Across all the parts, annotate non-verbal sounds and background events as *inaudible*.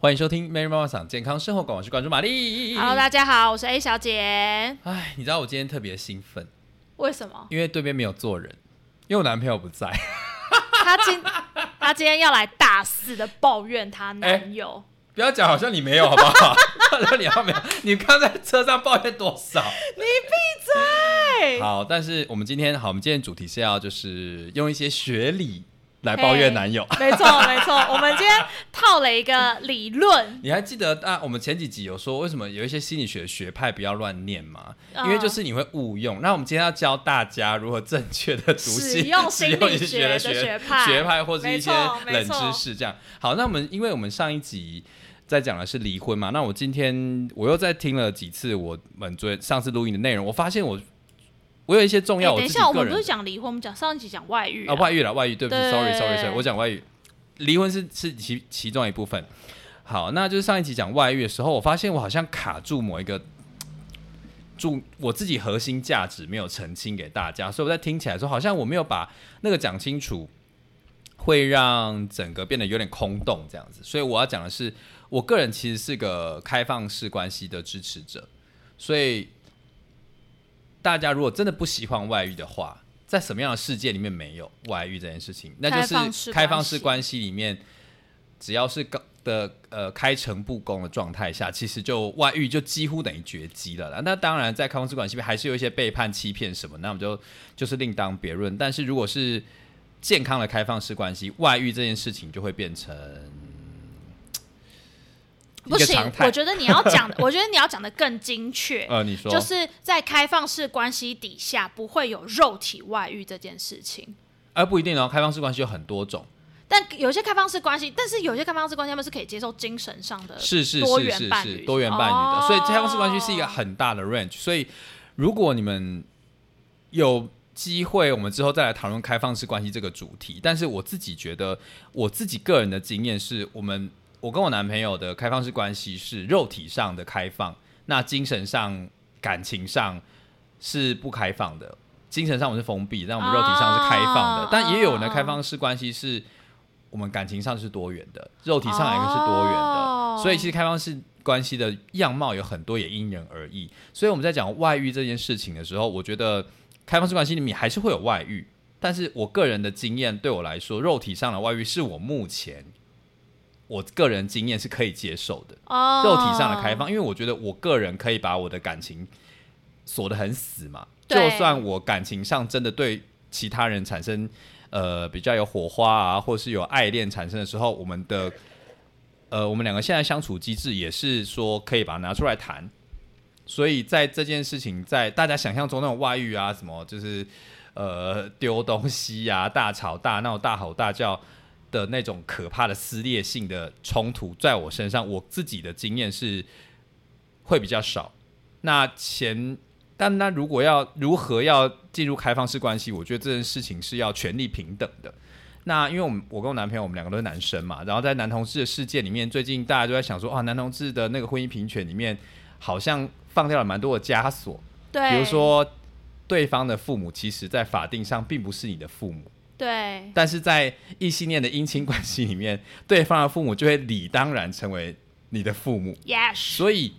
欢迎收听《Mary 妈妈想健康生活馆》，我是关注玛丽。Hello，大家好，我是 A 小姐。哎，你知道我今天特别兴奋，为什么？因为对面没有坐人，因为我男朋友不在。她今她今天要来大肆的抱怨她男友。*laughs* 不要讲，好像你没有，好不好？*laughs* 好像你要没有，你刚在车上抱怨多少？你闭嘴！好，但是我们今天好，我们今天主题是要就是用一些学理来抱怨男友。没错没错，我们今天套了一个理论。*laughs* 你还记得啊？我们前几集有说，为什么有一些心理学学派不要乱念吗？嗯因为就是你会误用。那我们今天要教大家如何正确的读使心用心理使学的学派学派或是一些冷知识这样。好，那我们因为我们上一集。在讲的是离婚嘛？那我今天我又再听了几次我们昨上次录音的内容，我发现我我有一些重要等一下，我们不是讲离婚，我们讲上一集讲外遇啊，外遇了，外遇，对不起，sorry sorry sorry，我讲外遇，离婚是是其其中一部分。好，那就是上一集讲外遇的时候，我发现我好像卡住某一个，住我自己核心价值没有澄清给大家，所以我在听起来说，好像我没有把那个讲清楚，会让整个变得有点空洞这样子。所以我要讲的是，我个人其实是个开放式关系的支持者，所以大家如果真的不喜欢外遇的话，在什么样的世界里面没有外遇这件事情？那就是开放式关系里面，只要是高的呃开诚布公的状态下，其实就外遇就几乎等于绝迹了啦。那当然，在开放式关系里面还是有一些背叛、欺骗什么，那我们就就是另当别论。但是如果是健康的开放式关系，外遇这件事情就会变成一不行我。觉得你要讲，*laughs* 我觉得你要讲的更精确。呃，你说就是在开放式关系底下，不会有肉体外遇这件事情。而不一定哦，开放式关系有很多种，但有些开放式关系，但是有些开放式关系他们是可以接受精神上的是是多是是元伴侣是多元伴侣的，哦所以开放式关系是一个很大的 range。所以如果你们有机会，我们之后再来讨论开放式关系这个主题。但是我自己觉得，我自己个人的经验是，我们我跟我男朋友的开放式关系是肉体上的开放，那精神上、感情上是不开放的。精神上我们是封闭，但我们肉体上是开放的。哦但也有呢，哦开放式关系是我们感情上是多元的，肉体上也是多元的。哦所以其实开放式关系的样貌有很多，也因人而异。所以我们在讲外遇这件事情的时候，我觉得开放式关系里面还是会有外遇，但是我个人的经验对我来说，肉体上的外遇是我目前我个人经验是可以接受的。哦肉体上的开放，因为我觉得我个人可以把我的感情锁得很死嘛。就算我感情上真的对其他人产生呃比较有火花啊，或是有爱恋产生的时候，我们的呃我们两个现在相处机制也是说可以把它拿出来谈。所以在这件事情，在大家想象中那种外遇啊，什么就是呃丢东西啊、大吵大闹、大吼大叫的那种可怕的撕裂性的冲突，在我身上，我自己的经验是会比较少。那前，但那如果要如何要进入开放式关系，我觉得这件事情是要权力平等的。那因为我们我跟我男朋友我们两个都是男生嘛，然后在男同志的世界里面，最近大家都在想说啊，男同志的那个婚姻平权里面好像放掉了蛮多的枷锁，对，比如说对方的父母其实在法定上并不是你的父母。对但是在异性恋的姻亲关系里面，对方的父母就会理当然成为你的父母，，yes，所以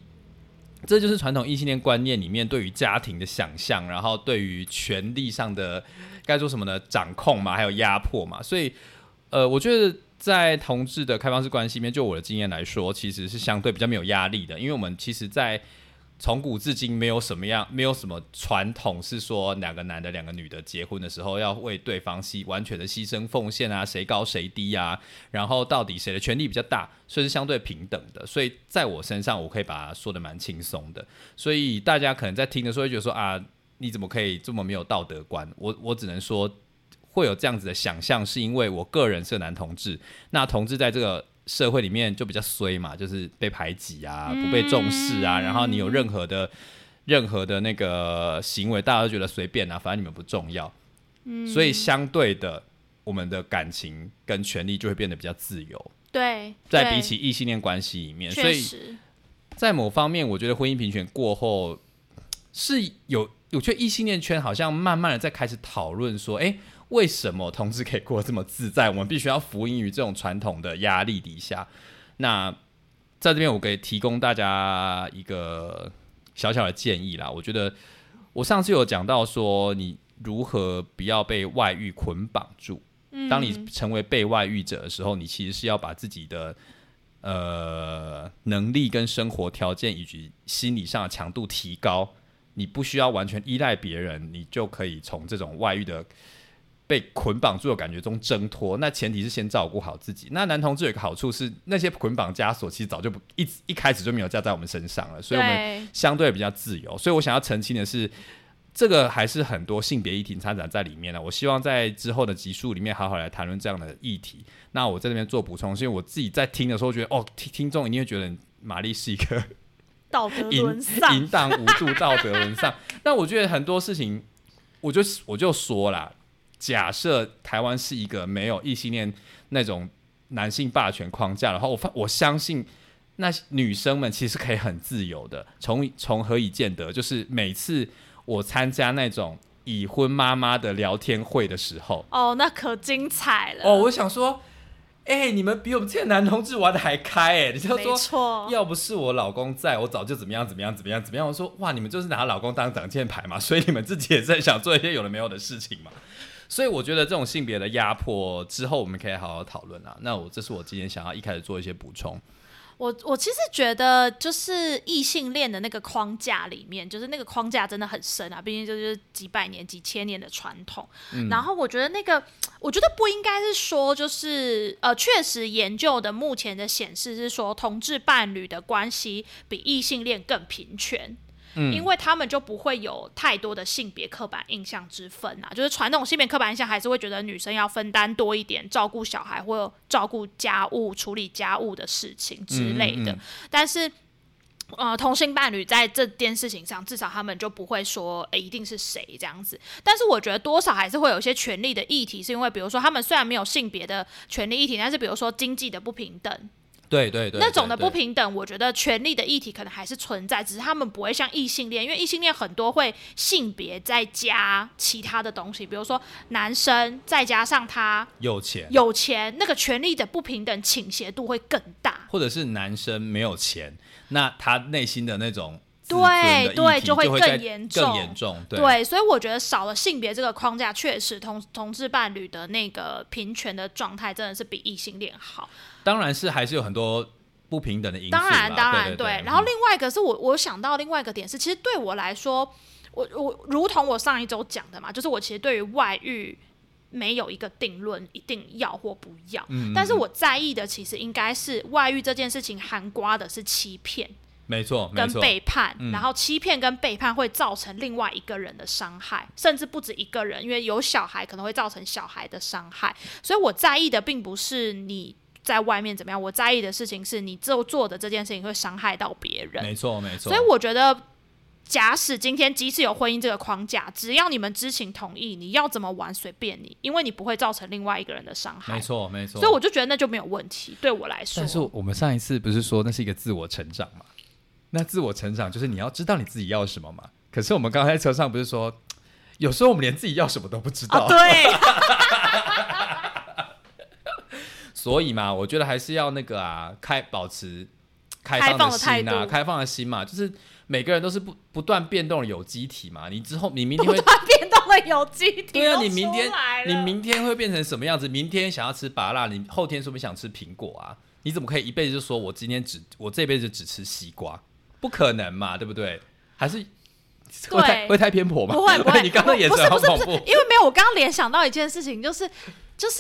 这就是传统异性恋观念里面对于家庭的想象，然后对于权力上的该做什么呢？掌控嘛，还有压迫嘛。所以，呃，我觉得在同志的开放式关系里面，就我的经验来说，其实是相对比较没有压力的，因为我们其实，在从古至今没有什么样，没有什么传统是说两个男的、两个女的结婚的时候要为对方牺完全的牺牲奉献啊，谁高谁低啊，然后到底谁的权利比较大，所以是相对平等的。所以在我身上，我可以把它说的蛮轻松的。所以大家可能在听的时候会觉得说啊，你怎么可以这么没有道德观？我我只能说会有这样子的想象，是因为我个人是男同志，那同志在这个社会里面就比较衰嘛，就是被排挤啊，不被重视啊，然后你有任何的任何的那个行为，大家都觉得随便啊，反正你们不重要。嗯。所以相对的，我们的感情跟权利就会变得比较自由，对，对在比起异性恋关系里面，所以，在某方面，我觉得婚姻平权过后是有，我觉得异性恋圈好像慢慢的在开始讨论说，哎、为什么同志可以过得这么自在？我们必须要服膺于这种传统的压力底下。那在这边我给提供大家一个小小的建议啦。我觉得我上次有讲到说，你如何不要被外遇捆绑住。当你成为被外遇者的时候，你其实是要把自己的呃能力跟生活条件以及心理上的强度提高。你不需要完全依赖别人，你就可以从这种外遇的被捆绑住的感觉中挣脱。那前提是先照顾好自己。那男同志有一个好处是，那些捆绑枷锁其实早就不一一开始就没有架在我们身上了，所以我们相对比较自由。所以我想要澄清的是。这个还是很多性别议题掺杂在里面了。我希望在之后的集数里面好好来谈论这样的议题。那我在这边做补充，是因为我自己在听的时候觉得，哦，听听众一定会觉得玛丽是一个 *laughs* 道德沦丧、淫荡无助、道德沦丧。但我觉得很多事情，我就我就说啦，假设台湾是一个没有异性恋那种男性霸权框架的话，我发我相信那女生们其实可以很自由的。从从何以见得？就是每次。我参加那种已婚妈妈的聊天会的时候，哦，那可精彩了。哦，我想说，哎，你们比我们这些男同志玩的还开，哎，你就说，要不是我老公在，我早就怎么样怎么样怎么样怎么样。我说，哇，你们就是拿老公当挡箭牌嘛，所以你们自己也在想做一些有的没有的事情嘛。所以我觉得这种性别的压迫之后，我们可以好好讨论啊。那我这是我今天想要一开始做一些补充。我我其实觉得，就是异性恋的那个框架里面，就是那个框架真的很深啊，毕竟就是几百年、几千年的传统。然后我觉得那个，我觉得不应该是说，就是呃，确实研究的目前的显示是说，同志伴侣的关系比异性恋更平权。因为他们就不会有太多的性别刻板印象之分啊，就是传统性别刻板印象还是会觉得女生要分担多一点，照顾小孩或照顾家务、处理家务的事情之类的。但是，呃，同性伴侣在这件事情上，至少他们就不会说，诶，一定是谁这样子。但是我觉得多少还是会有一些权利的议题，是因为比如说他们虽然没有性别的权利议题，但是比如说经济的不平等。对对对，那种的不平等，我觉得权利的议题可能还是存在，只是他们不会像异性恋，因为异性恋很多会性别再加其他的东西，比如说男生再加上他有钱，有钱，那个权利的不平等倾斜度会更大，或者是男生没有钱，那他内心的那种对对就会更严重，更严重，对，所以我觉得少了性别这个框架，确实同同志伴侣的那个平权的状态真的是比异性恋好。当然是还是有很多不平等的因素。当然，当然对。然后另外一个是我我想到另外一个点是，其实对我来说，我我如同我上一周讲的嘛，就是我其实对于外遇没有一个定论，一定要或不要。嗯。但是我在意的其实应该是外遇这件事情含瓜的是欺骗。没错，跟背叛，然后欺骗跟背叛会造成另外一个人的伤害，甚至不止一个人，因为有小孩可能会造成小孩的伤害。所以我在意的并不是你。在外面怎么样？我在意的事情是你做做的这件事情会伤害到别人。没错，没错。所以我觉得，假使今天即使有婚姻这个框架，只要你们知情同意，你要怎么玩随便你，因为你不会造成另外一个人的伤害。没错，没错。所以我就觉得那就没有问题，对我来说。但是我们上一次不是说那是一个自我成长嘛？那自我成长就是你要知道你自己要什么嘛？可是我们刚才在车上不是说，*tsk* 有时候我们连自己要什么都不知道。对。*laughs* 所以嘛，我觉得还是要那个啊，开保持开放的心啊，开放的心嘛，就是每个人都是不不断变动的有机体嘛。你之后你明天会 *laughs* 不断变动的有机体，对啊，你明天你明天会变成什么样子？明天想要吃芭辣，你后天说不定想吃苹果啊？你怎么可以一辈子就说我今天只我这辈子只吃西瓜？不可能嘛，对不对？还是会太会太偏颇吗？不会不会，*laughs* 你刚刚也不是不是不是，因为没有我刚刚联想到一件事情，就是就是。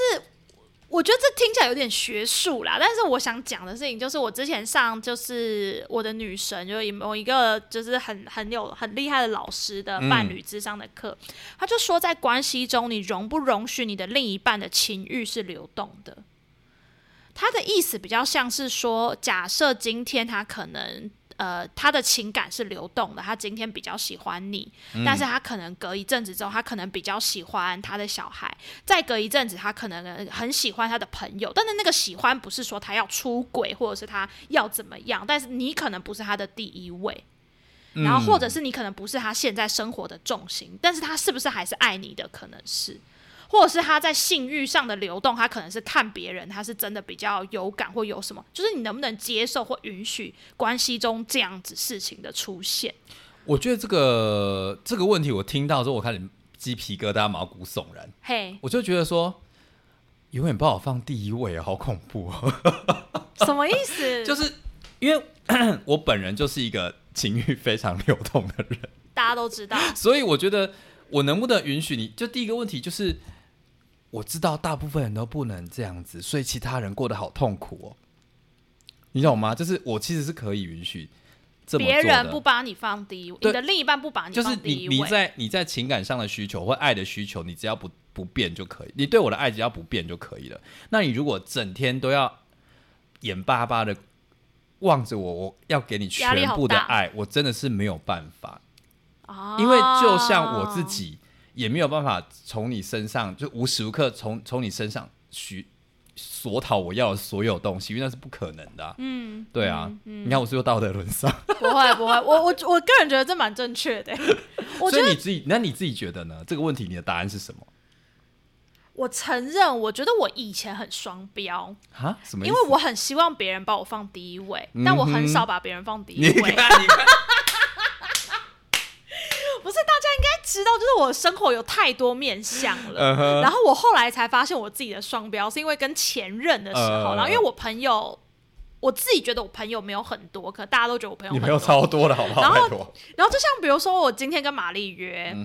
我觉得这听起来有点学术啦，但是我想讲的事情就是，我之前上就是我的女神，就是某一个就是很很有很厉害的老师的伴侣智商的课，他就说，在关系中，你容不容许你的另一半的情欲是流动的？他的意思比较像是说，假设今天他可能。呃，他的情感是流动的。他今天比较喜欢你，但是他可能隔一阵子之后，他可能比较喜欢他的小孩。再隔一阵子，他可能很喜欢他的朋友。但是那个喜欢不是说他要出轨，或者是他要怎么样。但是你可能不是他的第一位，然后或者是你可能不是他现在生活的重心。但是他是不是还是爱你的？可能是。或者是他在性欲上的流动，他可能是看别人，他是真的比较有感或有什么，就是你能不能接受或允许关系中这样子事情的出现？我觉得这个这个问题，我听到之后，我开始鸡皮疙瘩、毛骨悚然。嘿，我就觉得说，永远把我放第一位，好恐怖哦！*laughs* 什么意思？*laughs* 就是因为 *coughs* 我本人就是一个情欲非常流动的人，大家都知道，所以我觉得我能不能允许你？就第一个问题就是，我知道大部分人都不能这样子，所以其他人过得好痛苦哦。你懂吗？就是我其实是可以允许这么做别人不把你放第一位，对你的另一半不把你就是你你，在你在情感上的需求或爱的需求，你只要不不变就可以。你对我的爱只要不变就可以了。那你如果整天都要眼巴巴的望着我，我要给你全部的爱，我真的是没有办法。啊因为就像我自己也没有办法从你身上就无时无刻从从你身上许索讨我要的所有东西，因为那是不可能的啊、嗯，对啊，嗯嗯你看我是不是道德沦丧？*laughs* 不会不会，我我我个人觉得这蛮正确的。*laughs* 我觉得所以你自己，那你自己觉得呢？这个问题你的答案是什么？我承认，我觉得我以前很双标，啊？什么？因为我很希望别人把我放第一位，嗯但我很少把别人放第一你位。看，你看，不是大家应该知道，就是我生活有太多面相了。然后我后来才发现我自己的双标，是因为跟前任的时候，嗯然后因为我朋友，我自己觉得我朋友没有很多，可大家都觉得我朋友你朋友。超多的好不好？然后，然后就像比如说，我今天跟玛丽约，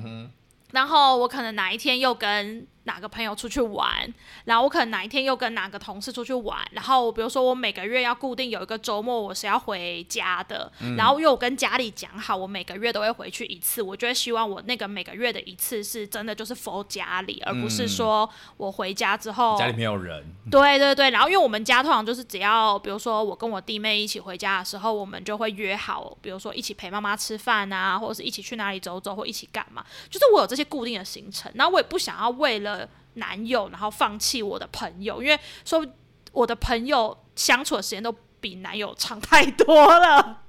然后我可能哪一天又跟哪个朋友出去玩，然后我可能哪一天又跟哪个同事出去玩，然后比如说我每个月要固定有一个周末我是要回家的，嗯然后又跟家里讲好，我每个月都会回去一次，我就会希望我那个每个月的一次是真的就是 for 家里，而不是说我回家之后家里没有人，对对对，然后因为我们家通常就是只要，比如说我跟我弟妹一起回家的时候，我们就会约好，比如说一起陪妈妈吃饭啊，或者是一起去哪里走走，或一起干嘛。就是我有这些固定的行程，然后我也不想要为了男友然后放弃我的朋友，因为说我的朋友相处的时间都比男友长太多了。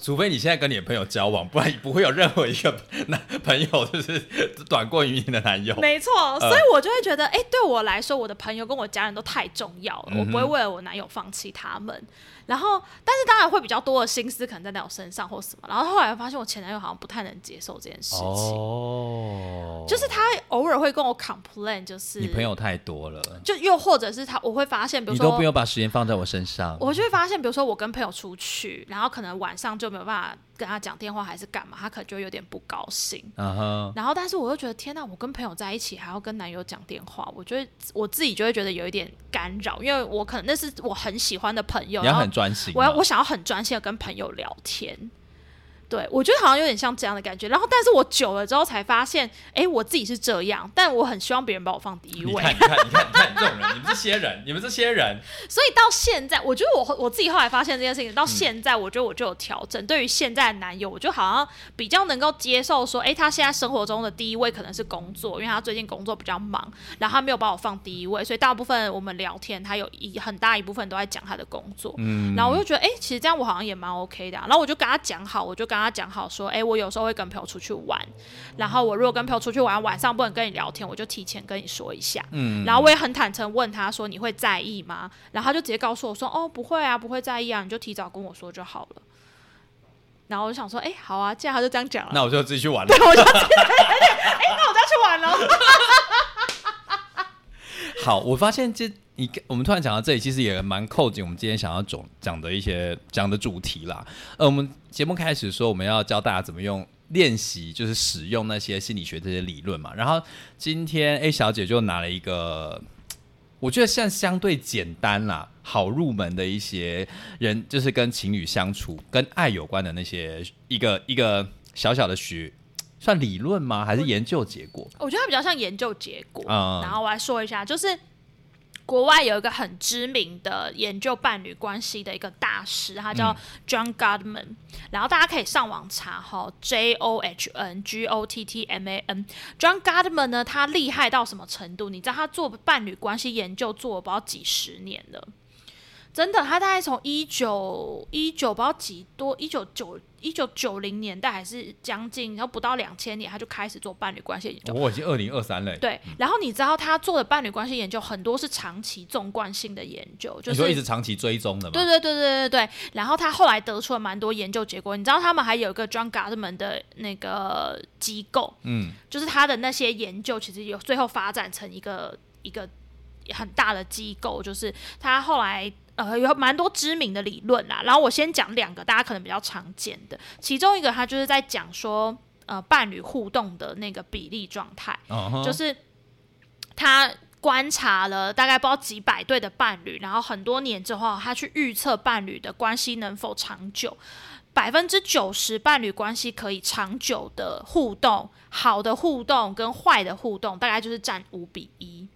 除非你现在跟你的朋友交往，不然不会有任何一个男朋友就是短过于你的男友。没错，所以我就会觉得，哎、对我来说，我的朋友跟我家人都太重要了，我不会为了我男友放弃他们。然后，但是当然会比较多的心思可能在在我身上或什么。然后后来发现，我前男友好像不太能接受这件事情，哦，就是他偶尔会跟我 complain，就是你朋友太多了，就又或者是他，我会发现，比如说你都不用把时间放在我身上。我就会发现，比如说我跟朋友出去，然后可能晚上就没有办法跟他讲电话，还是干嘛，他可能就有点不高兴。然后，但是我又觉得，天呐，我跟朋友在一起还要跟男友讲电话，我觉得我自己就会觉得有一点干扰，因为我可能那是我很喜欢的朋友，你要然后很专心。我要我想要很专心的跟朋友聊天。对，我觉得好像有点像这样的感觉。然后，但是我久了之后才发现，哎，我自己是这样，但我很希望别人把我放第一位。你看，你看，你看，你看这种人，你们这些人，你们这些人，*laughs* 所以到现在，我觉得我我自己后来发现这件事情，嗯到现在我觉得我就有调整。对于现在的男友，我就好像比较能够接受说，哎，他现在生活中的第一位可能是工作，因为他最近工作比较忙，然后他没有把我放第一位，所以大部分我们聊天，他有一很大一部分都在讲他的工作。嗯，然后我就觉得，哎，其实这样我好像也蛮 OK 的啊、然后我就跟他讲好，我就跟他讲好说，诶，我有时候会跟朋友出去玩，然后我如果跟朋友出去玩，晚上不能跟你聊天，我就提前跟你说一下。嗯，然后我也很坦诚问他说：“你会在意吗？”然后他就直接告诉我说：“哦，不会啊，不会在意啊，你就提早跟我说就好了。”然后我就想说：“哎，好啊，既然他就这样讲了，那我就自己去玩了。对，我就哎，*laughs* 那我就要去玩了。好，我发现这你我们突然讲到这里，其实也蛮扣紧我们今天想要总讲的一些讲的主题啦。呃，我们节目开始说我们要教大家怎么用练习，就是使用那些心理学这些理论嘛。然后今天 A 小姐就拿了一个，我觉得像相对简单啦，好入门的一些人，就是跟情侣相处、跟爱有关的那些一个一个小小的学。算理论吗？还是研究结果？我觉得它比较像研究结果。嗯然后我来说一下，就是国外有一个很知名的研究伴侣关系的一个大师，他叫 John Gottman、然后大家可以上网查哈，J O H N G O T T M A N。John Gottman 呢，他厉害到什么程度？你知道他做伴侣关系研究做了不知道几十年了。真的，他大概从一九一九不知道几多，一九九一九九零年代还是将近，然后不到两千年，他就开始做伴侣关系研究。我已经二零二三了。对，然后你知道他做的伴侣关系研究很多是长期纵贯性的研究，就是说一直长期追踪的嘛？对对对对对对。然后他后来得出了蛮多研究结果，你知道他们还有一个 John Gottman 的那个机构，嗯，就是他的那些研究其实有最后发展成一个一个很大的机构，就是他后来。呃，有蛮多知名的理论啦，然后我先讲两个大家可能比较常见的，其中一个他就是在讲说，呃，伴侣互动的那个比例状态，就是他观察了大概不知道几百对的伴侣，然后很多年之后，他去预测伴侣的关系能否长久，百分之九十伴侣关系可以长久的互动，好的互动跟坏的互动大概就是占五比一。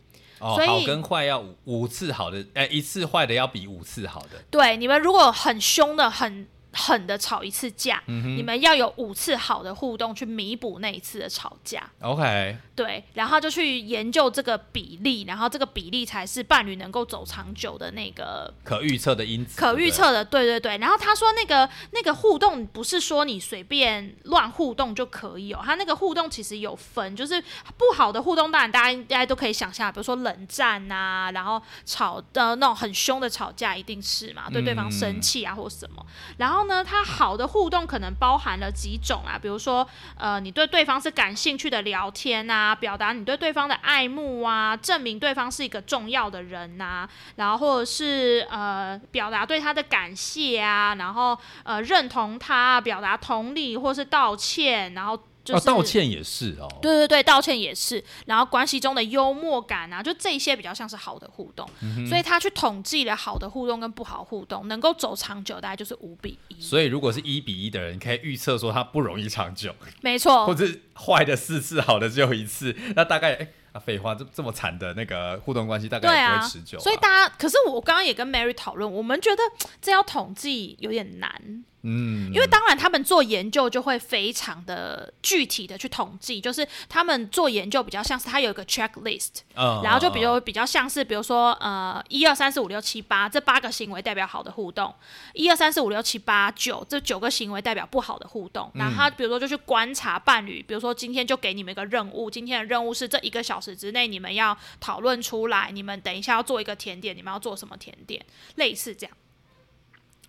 哦，好跟坏要五五次好的，哎，一次坏的要比五次好的。对，你们如果很凶的很。狠的吵一次架，你们要有五次好的互动去弥补那一次的吵架。OK，对，然后就去研究这个比例，然后这个比例才是伴侣能够走长久的那个可预测的因子。可预测的，对对对。然后他说那个那个互动不是说你随便乱互动就可以哦，他那个互动其实有分，就是不好的互动，当然大家应该都可以想象，比如说冷战啊，然后吵的那种很凶的吵架，一定是嘛，对对方生气啊或什么，然后。呢，它好的互动可能包含了几种啊，比如说，呃，你对对方是感兴趣的聊天啊，表达你对对方的爱慕啊，证明对方是一个重要的人呐，然后或者是呃，表达对他的感谢啊，然后呃，认同他，表达同理或是道歉，然后。哦，道歉也是哦。对对对，道歉也是。然后关系中的幽默感啊，就这些比较像是好的互动。所以他去统计了好的互动跟不好互动，能够走长久大概就是五比一。所以如果是一比一的人，可以预测说他不容易长久。没错。或者坏的四次，好的只有一次，那大概哎啊，废话，这这么惨的那个互动关系大概也不会持久。所以大家，可是我刚刚也跟 Mary 讨论，我们觉得这要统计有点难。嗯，因为当然他们做研究就会非常的具体的去统计，就是他们做研究比较像是他有一个 checklist，然后就比如比较像是比如说呃一二三四五六七八这八个行为代表好的互动，一二三四五六七八九这九个行为代表不好的互动，然后他比如说就去观察伴侣，比如说今天就给你们一个任务，今天的任务是这一个小时之内你们要讨论出来，你们等一下要做一个甜点，你们要做什么甜点，类似这样。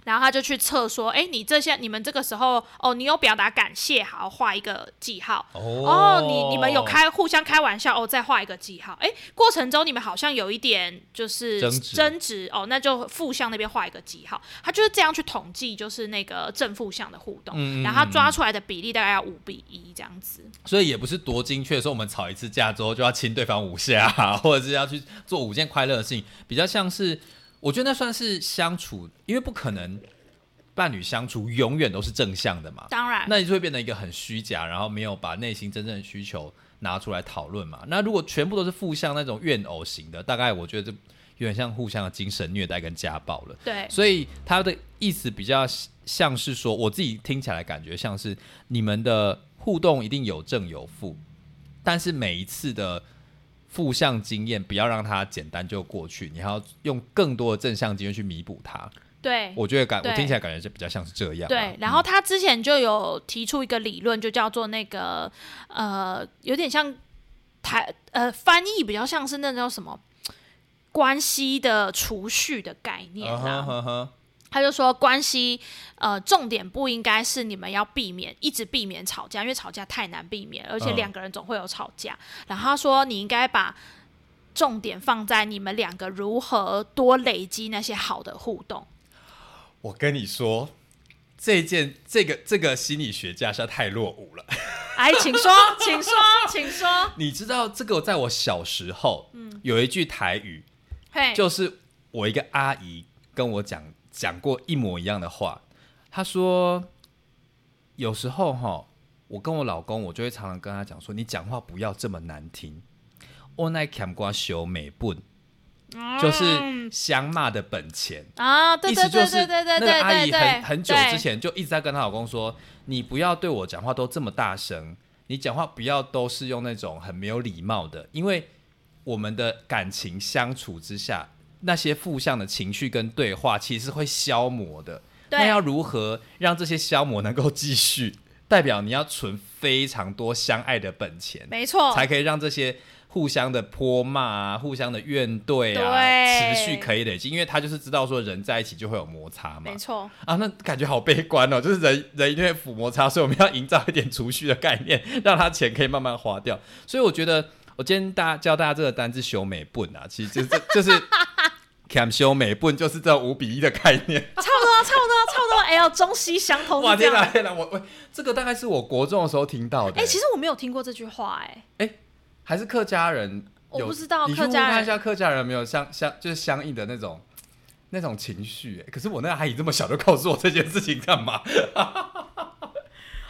然后他就去测说，哎，你这些你们这个时候，哦，你有表达感谢，好画一个记号。哦，你你们有开互相开玩笑，哦，再画一个记号。哎，过程中你们好像有一点就是争执，哦，那就负向那边画一个记号。他就是这样去统计，就是那个正负向的互动。然后他抓出来的比例大概要五比一这样子。所以也不是多精确，说我们吵一次架之后就要亲对方五下，*laughs* 或者是要去做五件快乐的事情，比较像是。我觉得那算是相处，因为不可能伴侣相处永远都是正向的嘛。当然，那你就会变成一个很虚假，然后没有把内心真正的需求拿出来讨论嘛。那如果全部都是负向那种怨偶型的，大概我觉得这有点像互相的精神虐待跟家暴了。对，所以他的意思比较像是说，我自己听起来感觉像是你们的互动一定有正有负，但是每一次的。负向经验不要让它简单就过去，你还要用更多的正向经验去弥补它。对，我觉得感我听起来感觉就比较像是这样。对，然后他之前就有提出一个理论，就叫做那个呃，有点像台呃翻译比较像是那种什么关系的储蓄的概念啊。他就说，关系，呃，重点不应该是你们要避免一直避免吵架，因为吵架太难避免，而且两个人总会有吵架。然后他说，你应该把重点放在你们两个如何多累积那些好的互动。我跟你说，这件这个这个心理学家实在太落伍了。哎，请说，请说，请说。你知道这个，在我小时候，嗯，有一句台语，就是我一个阿姨跟我讲。讲过一模一样的话，他说：“有时候哈，我跟我老公，我就会常常跟他讲说，你讲话不要这么难听。我奈砍瓜修美笨，就是相骂的本钱啊。意思就是那个阿姨很很久之前就一直在跟她老公说，你不要对我讲话都这么大声，你讲话不要都是用那种很没有礼貌的，因为我们的感情相处之下。”那些负向的情绪跟对话，其实会消磨的。那要如何让这些消磨能够继续？代表你要存非常多相爱的本钱，没错，才可以让这些互相的泼骂啊、互相的怨怼啊，对持续可以累积。因为他就是知道说人在一起就会有摩擦嘛没。错，啊，那感觉好悲观哦，就是人人一定会抚摩擦，所以我们要营造一点储蓄的概念，让他钱可以慢慢花掉。所以我觉得，我今天大家教大家这个单字“修美笨”啊，其实就是就是 “cam 修美笨”，就是这五比一的概念。*laughs* 差不多，差不多，差不多。哎呦，中西相通哇。天哪天哪，我我这个大概是我国中的时候听到的、哎、其实我没有听过这句话、哎，哎还是客家人，我不知道客家人问看一下客家人有没有相相就是相应的那种那种情绪、哎可是我那个阿姨这么小就告诉我这件事情干嘛？*laughs*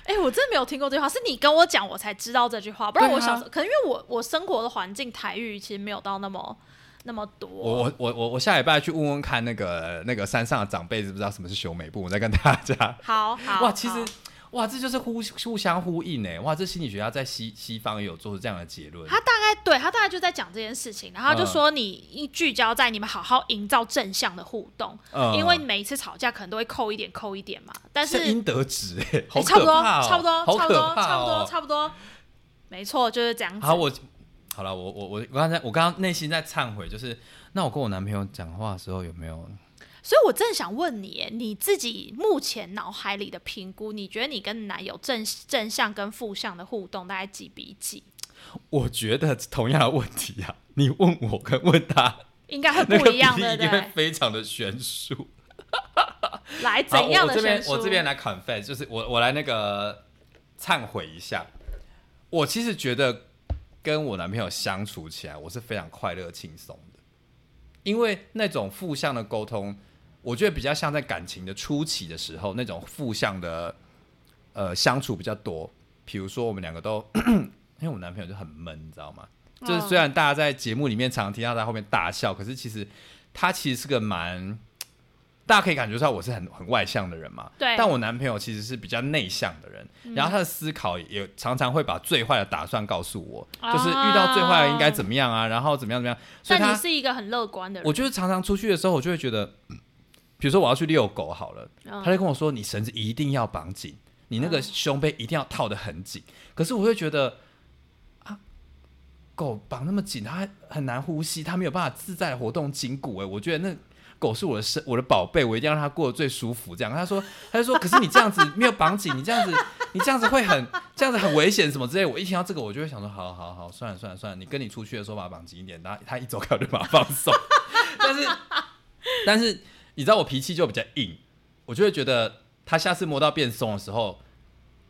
哎、我真的没有听过这句话，是你跟我讲我才知道这句话，不然我小时候，可能因为我我生活的环境台语其实没有到那么那么多。我我我我我下礼拜去问问看那个那个山上的长辈知不知道什么是修美步，我再跟大家。*laughs* 好好 *laughs* 哇，其实哇，这就是互互相呼应哎，哇，这心理学家在西西方也有做出这样的结论。他大概对他大概就在讲这件事情，然后他就嗯说你一聚焦在你们好好营造正向的互动，嗯因为每一次吵架可能都会扣一点扣一点嘛，但是是应得值哎，好哎差不多差不多差不多差不多哦。差不多，没错就是这样子。好，我好了，我我我我刚才我刚刚内心在忏悔，就是那我跟我男朋友讲话的时候有没有？所以我真的想问你耶，你自己目前脑海里的评估，你觉得你跟男友正正向跟负向的互动大概几比几？我觉得同样的问题啊，你问我跟问他，*laughs* 应该会不一样，例一定会对不对？非常的悬殊。*laughs* 来，怎样的悬殊？我这边来 confess，就是我我来那个忏悔一下。我其实觉得跟我男朋友相处起来，我是非常快乐轻松的，因为那种负向的沟通，我觉得比较像在感情的初期的时候那种负向的呃相处比较多。比如说我们两个都，*clears throat* 因为我男朋友就很闷，你知道吗？就是虽然大家在节目里面常常听到在后面大笑，可是其实他其实是个蛮，大家可以感觉出来我是很很外向的人嘛。对但我男朋友其实是比较内向的人，然后他的思考也常常会把最坏的打算告诉我，就是遇到最坏的应该怎么样啊，然后怎么样怎么样。所以他，是一个很乐观的人，我就是常常出去的时候，我就会觉得，嗯比如说我要去遛狗好了，嗯他就跟我说：“你绳子一定要绑紧，你那个胸背一定要套得很紧。可是我会觉得啊，狗绑那么紧，它很难呼吸，它没有办法自在活动筋骨。哎，我觉得那狗是我的生我的宝贝，我一定要让它过得最舒服。这样，他说，他就说，可是你这样子没有绑紧，你这样子，你这样子会很这样子很危险什么之类。我一听到这个，我就会想说，好好好，算了算了算了，你跟你出去的时候把它绑紧一点，然后他一走开我就把它放松。*laughs* 但是但是你知道我脾气就比较硬，我就会觉得他下次摸到变松的时候，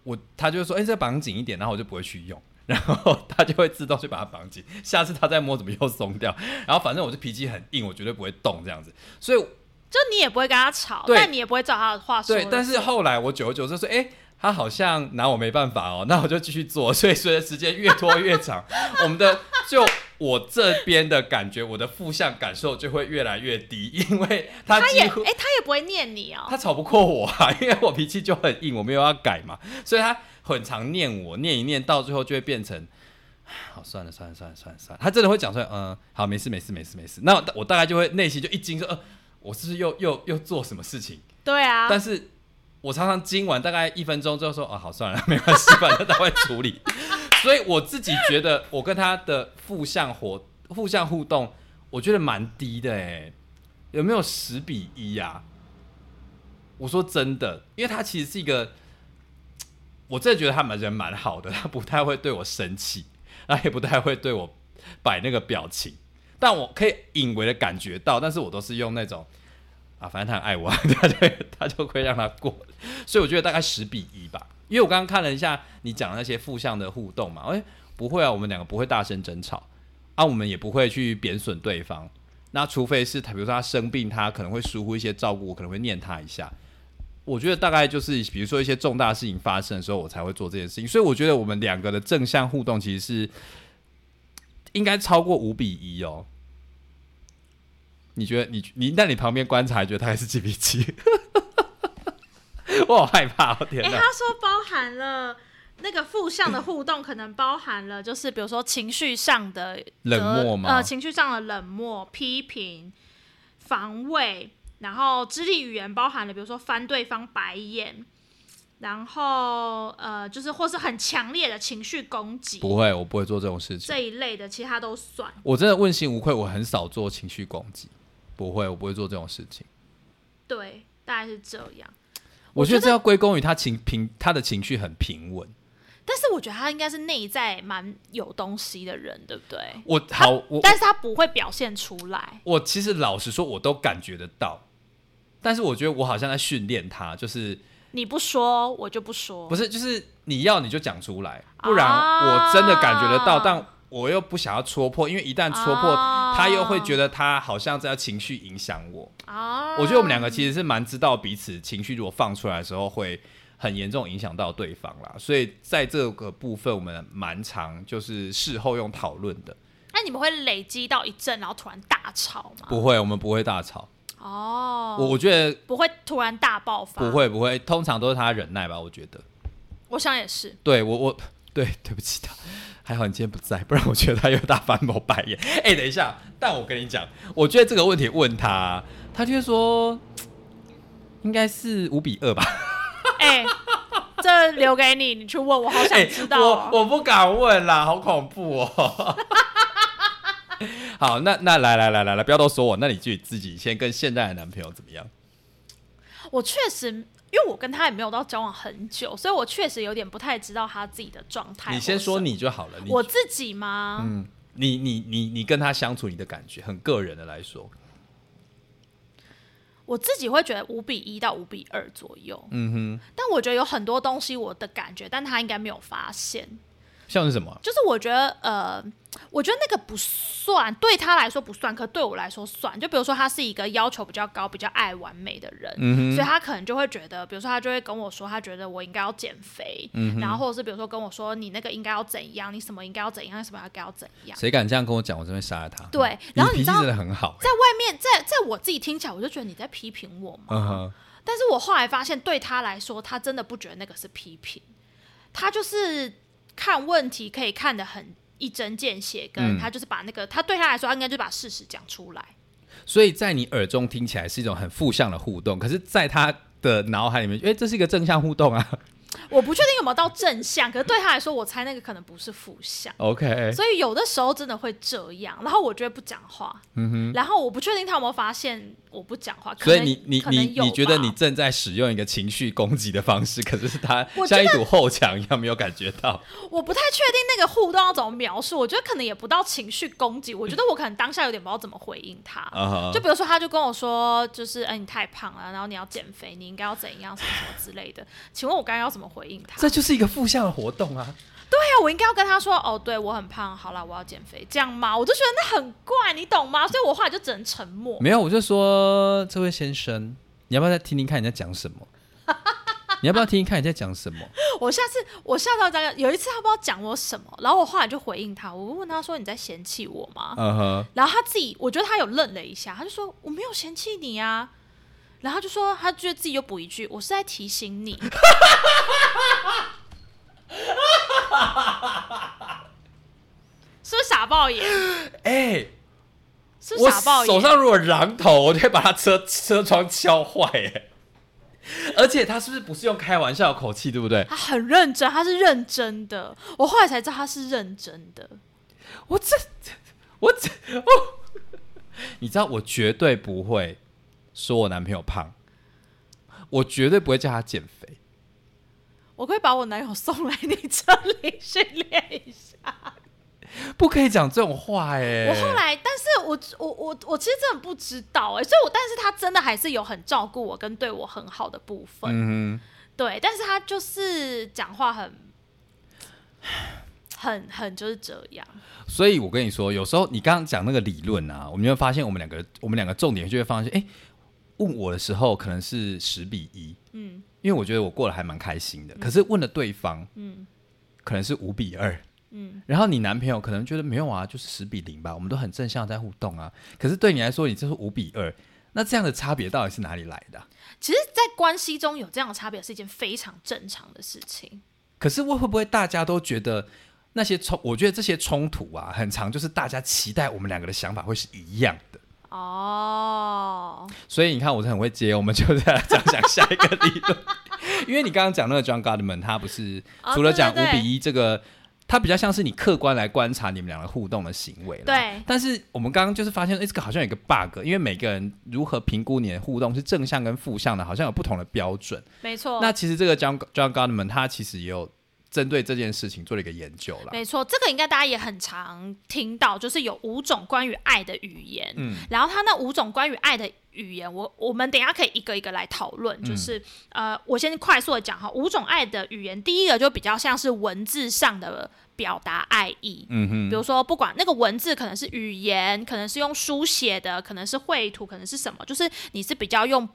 我他就会说：“哎、这绑紧一点。”然后我就不会去用，然后 *laughs* 他就会自动去把它绑紧。下次他再摸怎么又松掉？然后反正我就脾气很硬，我绝对不会动这样子。所以就你也不会跟他吵，但你也不会照他的话说对，但是后来我久而久之说：“哎、他好像拿我没办法哦，那我就继续做。”所以随着时间越拖越长，我们的就我这边的感觉，我的负向感受就会越来越低，因为他他也哎、他也不会念你哦、他吵不过我啊，因为我脾气就很硬，我没有要改嘛，所以他很常念我，念一念，到最后就会变成，*sighs* 好算了算了算了算了算了，他真的会讲出来，嗯，好，没事没事没事没事，那我我大概就会内心就一惊说，呃，我是不是又又又做什么事情？对啊，但是我常常今晚大概一分钟之后说，哦，好算了，*laughs* 没关系，反正他会处理。所以我自己觉得，我跟他的负向活负向互动，我觉得蛮低的哎，有没有十比一呀、我说真的，因为他其实是一个，我真的觉得他们人蛮好的，他不太会对我生气，然后也不太会对我摆那个表情，但我可以隐微的感觉到，但是我都是用那种啊，反正他很爱我，*laughs* 他就他就会让他过，所以我觉得大概十比一吧。因为我刚刚看了一下你讲的那些负向的互动嘛，哎、不会啊，我们两个不会大声争吵啊，我们也不会去贬损对方。那除非是他，比如说他生病，他可能会疏忽一些照顾，我可能会念他一下。我觉得大概就是，比如说一些重大事情发生的时候，我才会做这件事情。所以我觉得我们两个的正向互动其实是应该超过五比一哦。你觉得你你在你旁边观察，觉得他还是几比几？*laughs* 我好害怕、我，天哎、哪！他说包含了那个负向的互动，可能包含了就是比如说情绪上的冷漠吗呃，情绪上的冷漠、批评，防卫，然后肢体语言包含了比如说翻对方白眼，然后呃就是或是很强烈的情绪攻击，不会，我不会做这种事情。这一类的，其他都算。我真的问心无愧，我很少做情绪攻击，不会，我不会做这种事情。对，大概是这样。我觉得这要归功于他情平，他的情绪很平稳。但是我觉得他应该是内在蛮有东西的人，对不对？我好，我但是他不会表现出来。我其实老实说，我都感觉得到。但是我觉得我好像在训练他，就是你不说，我就不说。不是，就是你要你就讲出来，不然我真的感觉得到，但我又不想要戳破，因为一旦戳破，他又会觉得他好像在情绪影响我。啊，我觉得我们两个其实是蛮知道彼此情绪，如果放出来的时候会。很严重影响到对方啦，所以在这个部分我们蛮常就是事后用讨论的。那你们会累积到一阵，然后突然大吵吗？不会，我们不会大吵。哦，我我觉得不会突然大爆发。不会不会，通常都是他忍耐吧，我觉得。我想也是。对我我对 *laughs* 对不起他，还好你今天不在，不然我觉得他又大翻某白眼。*laughs* 哎，等一下，但我跟你讲，我觉得这个问题问他，他就会说 *tsk* 应该是五比二吧。*laughs* 哎，这留给你，你去问我，好想知道。我我不敢问啦，好恐怖哦。*laughs* 好，那那来来来来来，不要都说我，那你自己自己先跟现在的男朋友怎么样？我确实，因为我跟他也没有到交往很久，所以我确实有点不太知道他自己的状态。你先说你就好了。我自己吗？嗯，你你你你跟他相处，你的感觉，很个人的来说。我自己会觉得五比一到五比二左右，嗯哼，但我觉得有很多东西我的感觉，但他应该没有发现。像是什么？就是我觉得，呃，我觉得那个不算，对他来说不算，可对我来说算。就比如说，他是一个要求比较高、比较爱完美的人，所以他可能就会觉得，比如说，他就会跟我说，他觉得我应该要减肥，然后或者是比如说跟我说，你那个应该要怎样，你什么应该要怎样，你什么应该要怎样。谁敢这样跟我讲，我真会杀了他。对，然后你知道，真的很好，在外面，在在我自己听起来，我就觉得你在批评我嘛。但是我后来发现，对他来说，他真的不觉得那个是批评，他就是。看问题可以看得很一针见血，跟他就是把那个他对他来说，他应该就把事实讲出来。所以在你耳中听起来是一种很负向的互动，可是在他的脑海里面，哎，这是一个正向互动啊。我不确定有没有到正向，可是对他来说，我猜那个可能不是负向。OK，所以有的时候真的会这样，然后我觉得不讲话，嗯哼，然后我不确定他有没有发现我不讲话。所以你你你你觉得你正在使用一个情绪攻击的方式，*laughs* 可是他像一堵后墙一样没有感觉到。我不太确定那个互动要怎么描述，我觉得可能也不到情绪攻击，我觉得我可能当下有点不知道怎么回应他。就比如说，他就跟我说，就是哎，你太胖了，然后你要减肥，你应该要怎样什么什么之类的。请问我刚刚要怎么回应他？这就是一个负向的活动啊！对呀，我应该要跟他说哦，对我很胖，好了，我要减肥，这样吗？我就觉得那很怪，你懂吗？所以我后来就只能沉默。没有，我就说这位先生，你要不要再听听看你在讲什么？*laughs* 你要不要听听看你在讲什么？我下次我下到大家有一次他不知道讲我什么，然后我后来就回应他，我问他说你在嫌弃我吗？嗯哼。然后他自己，我觉得他有愣了一下，他就说我没有嫌弃你啊。然后就说，他觉得自己又补一句：“我是在提醒你。” *laughs* *laughs* 是不是傻爆眼？*laughs* 哎，是傻爆眼。手上如果榔头，我就会把他车车窗敲坏。哎，*laughs* 而且他是不是不是用开玩笑的口气，对不对？他很认真，他是认真的。我后来才知道他是认真的。我这我这哦，你知道，我绝对不会。说我男朋友胖，我绝对不会叫他减肥。我可以把我男友送来你这里训练一下。不可以讲这种话哎！我后来，但是我我我我其实真的不知道哎，所以我但是他真的还是有很照顾我跟对我很好的部分。嗯对，但是他就是讲话很很很就是这样。所以我跟你说，有时候你刚刚讲那个理论啊，我们会发现我们两个我们两个重点就会发现，哎。问我的时候可能是十比一，嗯，因为我觉得我过得还蛮开心的。可是问了对方，嗯，可能是五比二，嗯。然后你男朋友可能觉得没有啊，就是十比零吧，我们都很正向在互动啊。可是对你来说，你这是五比二，那这样的差别到底是哪里来的？其实，在关系中有这样的差别是一件非常正常的事情。可是会会不会大家都觉得那些冲？我觉得这些冲突啊，很长，就是大家期待我们两个的想法会是一样的。哦，所以你看，我是很会接，我们就再来讲讲下一个理论。因为你刚刚讲那个 John Gottman，他不是哦除了讲五比一这个，他比较像是你客观来观察你们两个互动的行为啦。对但是我们刚刚就是发现，哎、这个好像有一个 bug，因为每个人如何评估你的互动是正向跟负向的，好像有不同的标准。没错，那其实这个 John John Gottman 他其实也有针对这件事情做了一个研究了。没错，这个应该大家也很常听到，就是有五种关于爱的语言。嗯然后他那五种关于爱的语言，我我们等一下可以一个一个来讨论。嗯就是、呃，我先快速的讲哈，五种爱的语言，第一个就比较像是文字上的表达爱意。嗯哼，比如说，不管那个文字可能是语言，可能是用书写的，可能是绘图，可能是什么，就是你是比较用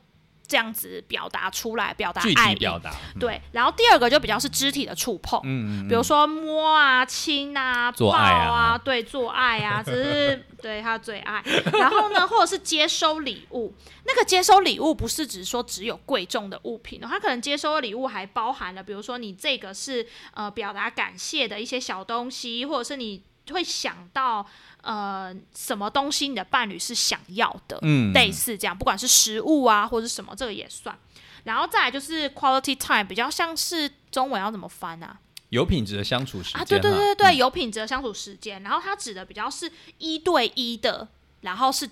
这样子表达出来，表达爱意。体表达。嗯，对，然后第二个就比较是肢体的触碰，比如说摸啊、亲啊、做抱爱啊对，做爱啊，*laughs* 只是对他最爱。然后呢，或者是接收礼物，那个接收礼物不是只说只有贵重的物品哦，他可能接收的礼物还包含了，比如说你这个是呃表达感谢的一些小东西，或者是你会想到呃什么东西你的伴侣是想要的，嗯类似这样，不管是食物啊或者什么，这个也算。然后再来就是 quality time，比较像是中文要怎么翻啊？有品质的相处时间啊，对对啦对对，有品质的相处时间。然后它指的比较是一对一的，然后是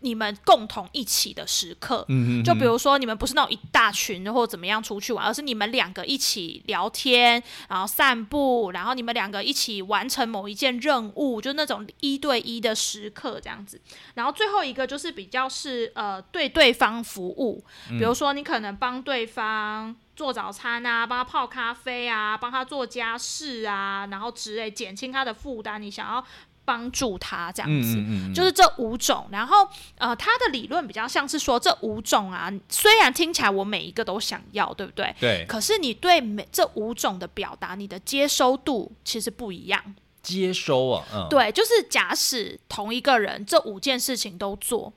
你们共同一起的时刻。嗯就比如说，你们不是那种一大群或怎么样出去玩，而是你们两个一起聊天，然后散步，然后你们两个一起完成某一件任务，就那种一对一的时刻这样子。然后最后一个就是比较是呃对对方服务，比如说你可能帮对方做早餐啊，帮他泡咖啡啊，帮他做家事啊，然后之类减轻他的负担，你想要帮助他这样子。嗯嗯嗯，就是这五种，然后呃，他的理论比较像是说这五种啊，虽然听起来我每一个都想要，对不对？对可是你对每这五种的表达，你的接收度其实不一样。接收啊，嗯，对，就是假使同一个人这五件事情都做，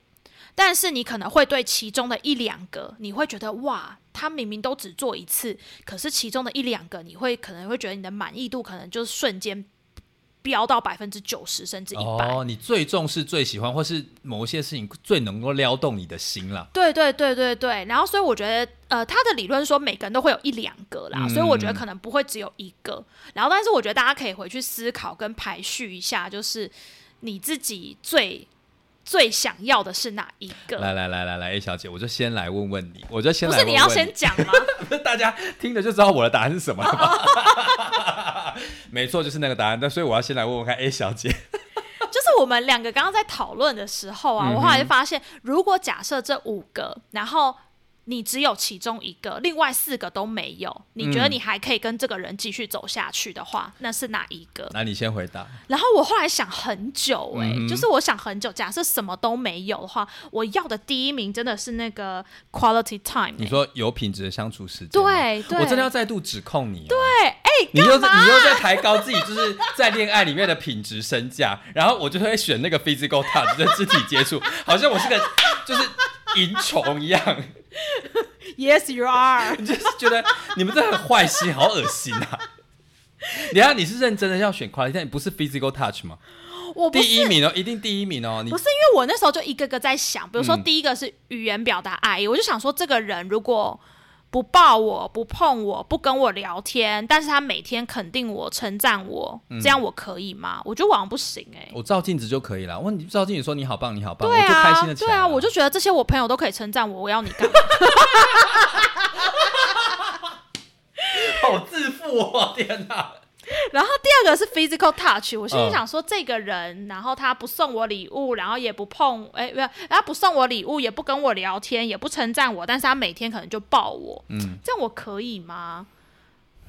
但是你可能会对其中的一两个，你会觉得哇，他明明都只做一次，可是其中的一两个，你会可能会觉得你的满意度可能就是瞬间飙到百分之九十甚至一百、哦，你最重视、最喜欢，或是某些事情最能够撩动你的心了。对对对对对，然后所以我觉得，呃，他的理论说每个人都会有一两个啦，嗯所以我觉得可能不会只有一个。然后，但是我觉得大家可以回去思考跟排序一下，就是你自己最最想要的是哪一个？来来来来来，A 小姐，我就先来问问你，我就先不来问问是你要先讲吗？*laughs* 大家听了就知道我的答案是什么了吗？*laughs* 没错，就是那个答案。但所以我要先来问问看 A 小姐，*laughs* 就是我们两个刚刚在讨论的时候啊，我后来就发现，如果假设这五个，然后你只有其中一个，另外四个都没有，你觉得嗯你还可以跟这个人继续走下去的话，那是哪一个？那你先回答。然后我后来想很久、欸，哎、嗯就是我想很久，假设什么都没有的话，我要的第一名真的是那个 quality time、欸。你说有品质的相处时间，对对，我真的要再度指控你、哦。对，哎、你又在你又在抬高自己，就是在恋爱里面的品质身价，然后我就会选那个 physical touch，就是肢体接触，好像我是个就是淫虫一样，Yes, you are 你 *laughs* 就是觉得你们真的很坏心，好恶心啊！你看你是认真的要选 quality，但你不是 physical touch 吗？我不第一名哦，一定第一名哦！你不是因为我那时候就一个个在想，比如说嗯第一个是语言表达爱意，我就想说这个人如果不抱我、不碰我、不跟我聊天，但是他每天肯定我、称赞我，这样我可以吗？我觉得我好像不行哎、我照镜子就可以了。我你照镜子说你好棒，你好棒，对我就开啊心的，起来。对啊，我就觉得这些我朋友都可以称赞我，我要你干嘛？*laughs* 好自负哦！天哪，*laughs* 然后第二个是 physical touch，我心里嗯想说，这个人，然后他不送我礼物，然后也不碰，哎，不是，他不送我礼物，也不跟我聊天，也不称赞我，但是他每天可能就抱我，嗯这样我可以吗？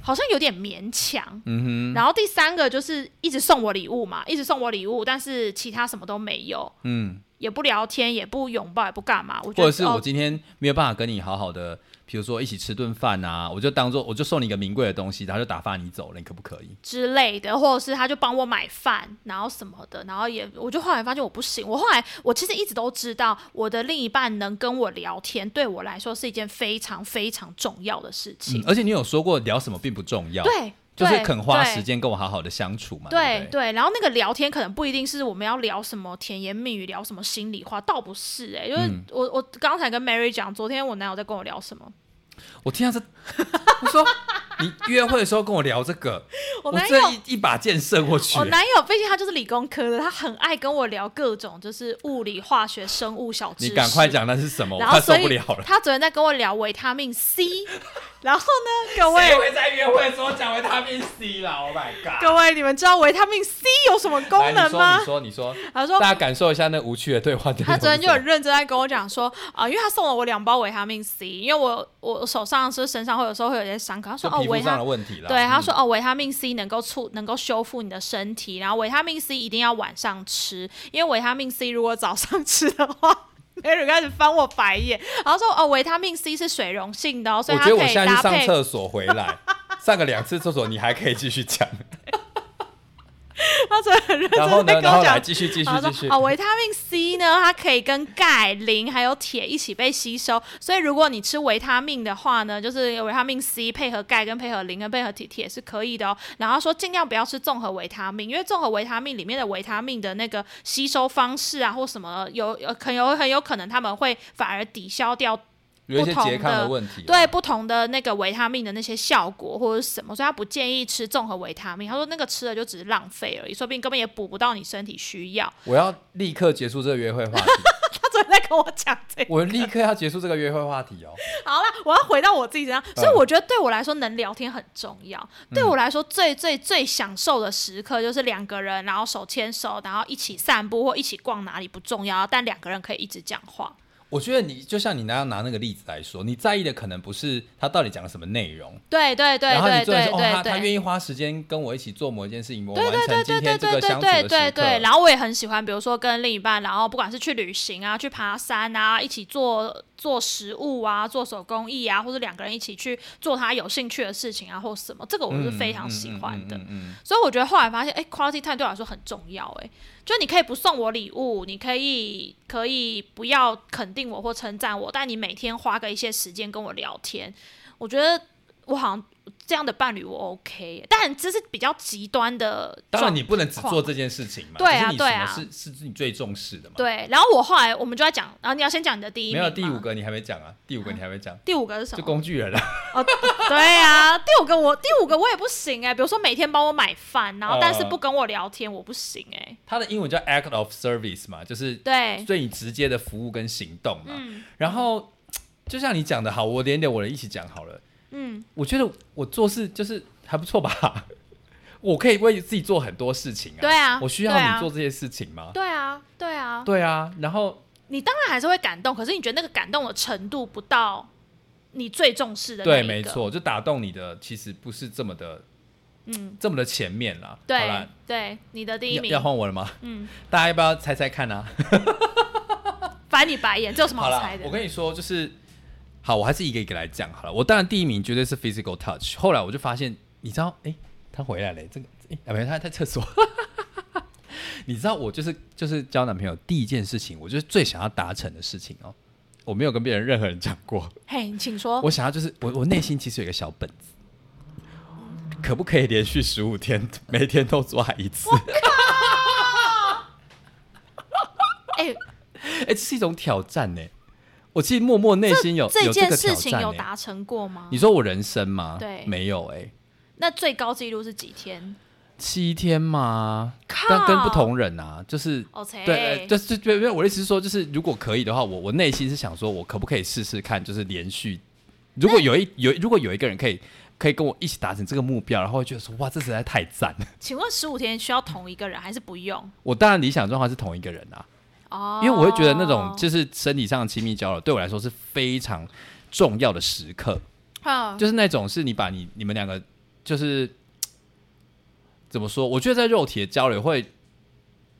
好像有点勉强。嗯哼然后第三个就是一直送我礼物嘛，一直送我礼物，但是其他什么都没有，嗯，也不聊天，也不拥抱，也不干嘛。我觉得或者是我哦今天没有办法跟你好好的，比如说一起吃顿饭啊，我就当做我就送你一个名贵的东西，然后就打发你走了，你可不可以？之类的，或者是他就帮我买饭，然后什么的，然后也，我就后来发现我不行。我后来我其实一直都知道，我的另一半能跟我聊天，对我来说是一件非常非常重要的事情。嗯，而且你有说过聊什么并不重要，对就是肯花时间跟我好好的相处嘛，对对？然后那个聊天可能不一定是我们要聊什么甜言蜜语，聊什么心里话，倒不是哎、就是嗯我我刚才跟 Mary 讲，昨天我男友在跟我聊什么，我听到这，*laughs* 我说你约会的时候跟我聊这个，*laughs* 我男友这一一把箭射过去我。男友毕竟他就是理工科的，他很爱跟我聊各种就是物理、化学、生物小知识。你赶快讲那是什么，我快然后所以受不了了。他昨天在跟我聊维他命 C，*laughs* 然后呢，各谁位会在约会的时候讲维他命 C 啦？Oh my god！各位，你们知道维他命 C 有什么功能吗你？说，你说，你说，他说大家感受一下那无趣的对话他昨天就很认真在跟我讲说啊、因为他送了我两包维他命 C，因为我我手上是身上会有时候会有一些伤口，他说哦维上的问题了。对，他嗯说哦，维他命 C 能够促能够修复你的身体，然后维他命 C 一定要晚上吃，因为维他命 C 如果早上吃的话。*laughs* Mary 开始翻我白眼，然后说：“哦，维他命 C 是水溶性的哦，所以我觉得我现在去上。厕所回来，上个两次厕所，你还可以继续讲。” *laughs* 他真的很认真然后呢，在跟我讲继续继续继续。哦，维他命 C 呢，它可以跟钙、磷还有铁一起被吸收，所以如果你吃维他命的话呢，就是维他命 C 配合钙跟配合磷跟配合铁，铁是可以的哦。然后说尽量不要吃综合维他命，因为综合维他命里面的维他命的那个吸收方式啊或什么有有很有很有可能他们会反而抵消掉有一些不同拮抗的的问题啊。对不同的那个维他命的那些效果或者是什么，所以他不建议吃综合维他命。他说那个吃了就只是浪费而已，说不定根本也补不到你身体需要。我要立刻结束这个约会话题，*laughs* 他昨天在跟我讲这个。我立刻要结束这个约会话题哦。好了，我要回到我自己身上，所以嗯我觉得对我来说，能聊天很重要。对我来说，最最最享受的时刻就是两个人，然后手牵手，然后一起散步或一起逛哪里不重要，但两个人可以一直讲话。我觉得你就像你那样拿那个例子来说，你在意的可能不是他到底讲了什么内容，对对对然后你对对做的是哦，他。他愿意花时间跟我一起做某一件事情，我对完成今对对对天这个对对相处的时对对对，刻。然后我也很喜欢，比如说跟另一半，然后不管是去旅行啊、去爬山啊，一起做做食物啊、做手工艺啊，或者两个人一起去做他有兴趣的事情啊，或什么，这个我是非常喜欢的。嗯嗯嗯嗯所以我觉得后来发现，哎、q u a l i t y time 对我来说很重要、哎，就你可以不送我礼物，你可以可以不要肯定我或称赞我，但你每天花个一些时间跟我聊天，我觉得我好像这样的伴侣我 OK，但这是比较极端的当状然你不能只做这件事情嘛，对啊对啊是是是你最重视的嘛？，对，然后我后来我们就在讲，然后你要先讲你的第一没有第五个你还没讲啊，第五个你还没讲，第五个是什么就？工具人啊。哦，对啊，第五个我第五个我也不行哎、比如说每天帮我买饭，然后但是呃不跟我聊天，我不行哎、他的英文叫 act of service 嘛，就是对，对你直接的服务跟行动嘛。嗯然后就像你讲的好，我连点我的一起讲好了。嗯，我觉得我做事就是还不错吧，*laughs* 我可以为自己做很多事情啊。对啊我需要你做这些事情吗？对啊，对啊，对啊，然后你当然还是会感动，可是你觉得那个感动的程度不到你最重视的对，没错，就打动你的其实不是这么的，嗯，这么的前面啦。对啦，对，你的第一名要要，换我了吗？嗯，大家要不要猜猜看啊？*laughs* 翻你白眼，这有什么好猜，的我？跟你说，就是好，我还是一个一个来讲好了。我当然第一名绝对是 physical touch，后来我就发现，你知道，哎、他回来了、这个，哎、啊，没有，他在厕所。*laughs* 你知道，我就是就是交男朋友第一件事情，我就是最想要达成的事情哦。我没有跟别人任何人讲过，嘿，你请说。我想要就是我我内心其实有一个小本子，可不可以连续十五天，每天都做爱一次？*laughs* 哎，哎、这是一种挑战呢。我其实默默内心有这有这个件事情有达成过吗你？说我人生吗？对没有哎、那最高纪录是几天？七天吗？靠但跟不同人啊，就是。对，呃就是对对，我的意思是说，就是如果可以的话，我我内心是想说，我可不可以试试看，就是连续，如果有一有如果有一个人可以可以跟我一起达成这个目标，然后会觉得说，哇，这实在太赞了。请问十五天需要同一个人还是不用？我当然理想状况是同一个人啊，哦，因为我会觉得那种就是身体上的亲密交流，对我来说是非常重要的时刻。哦，就是那种是你把你你们两个就是怎么说？我觉得在肉体的交流会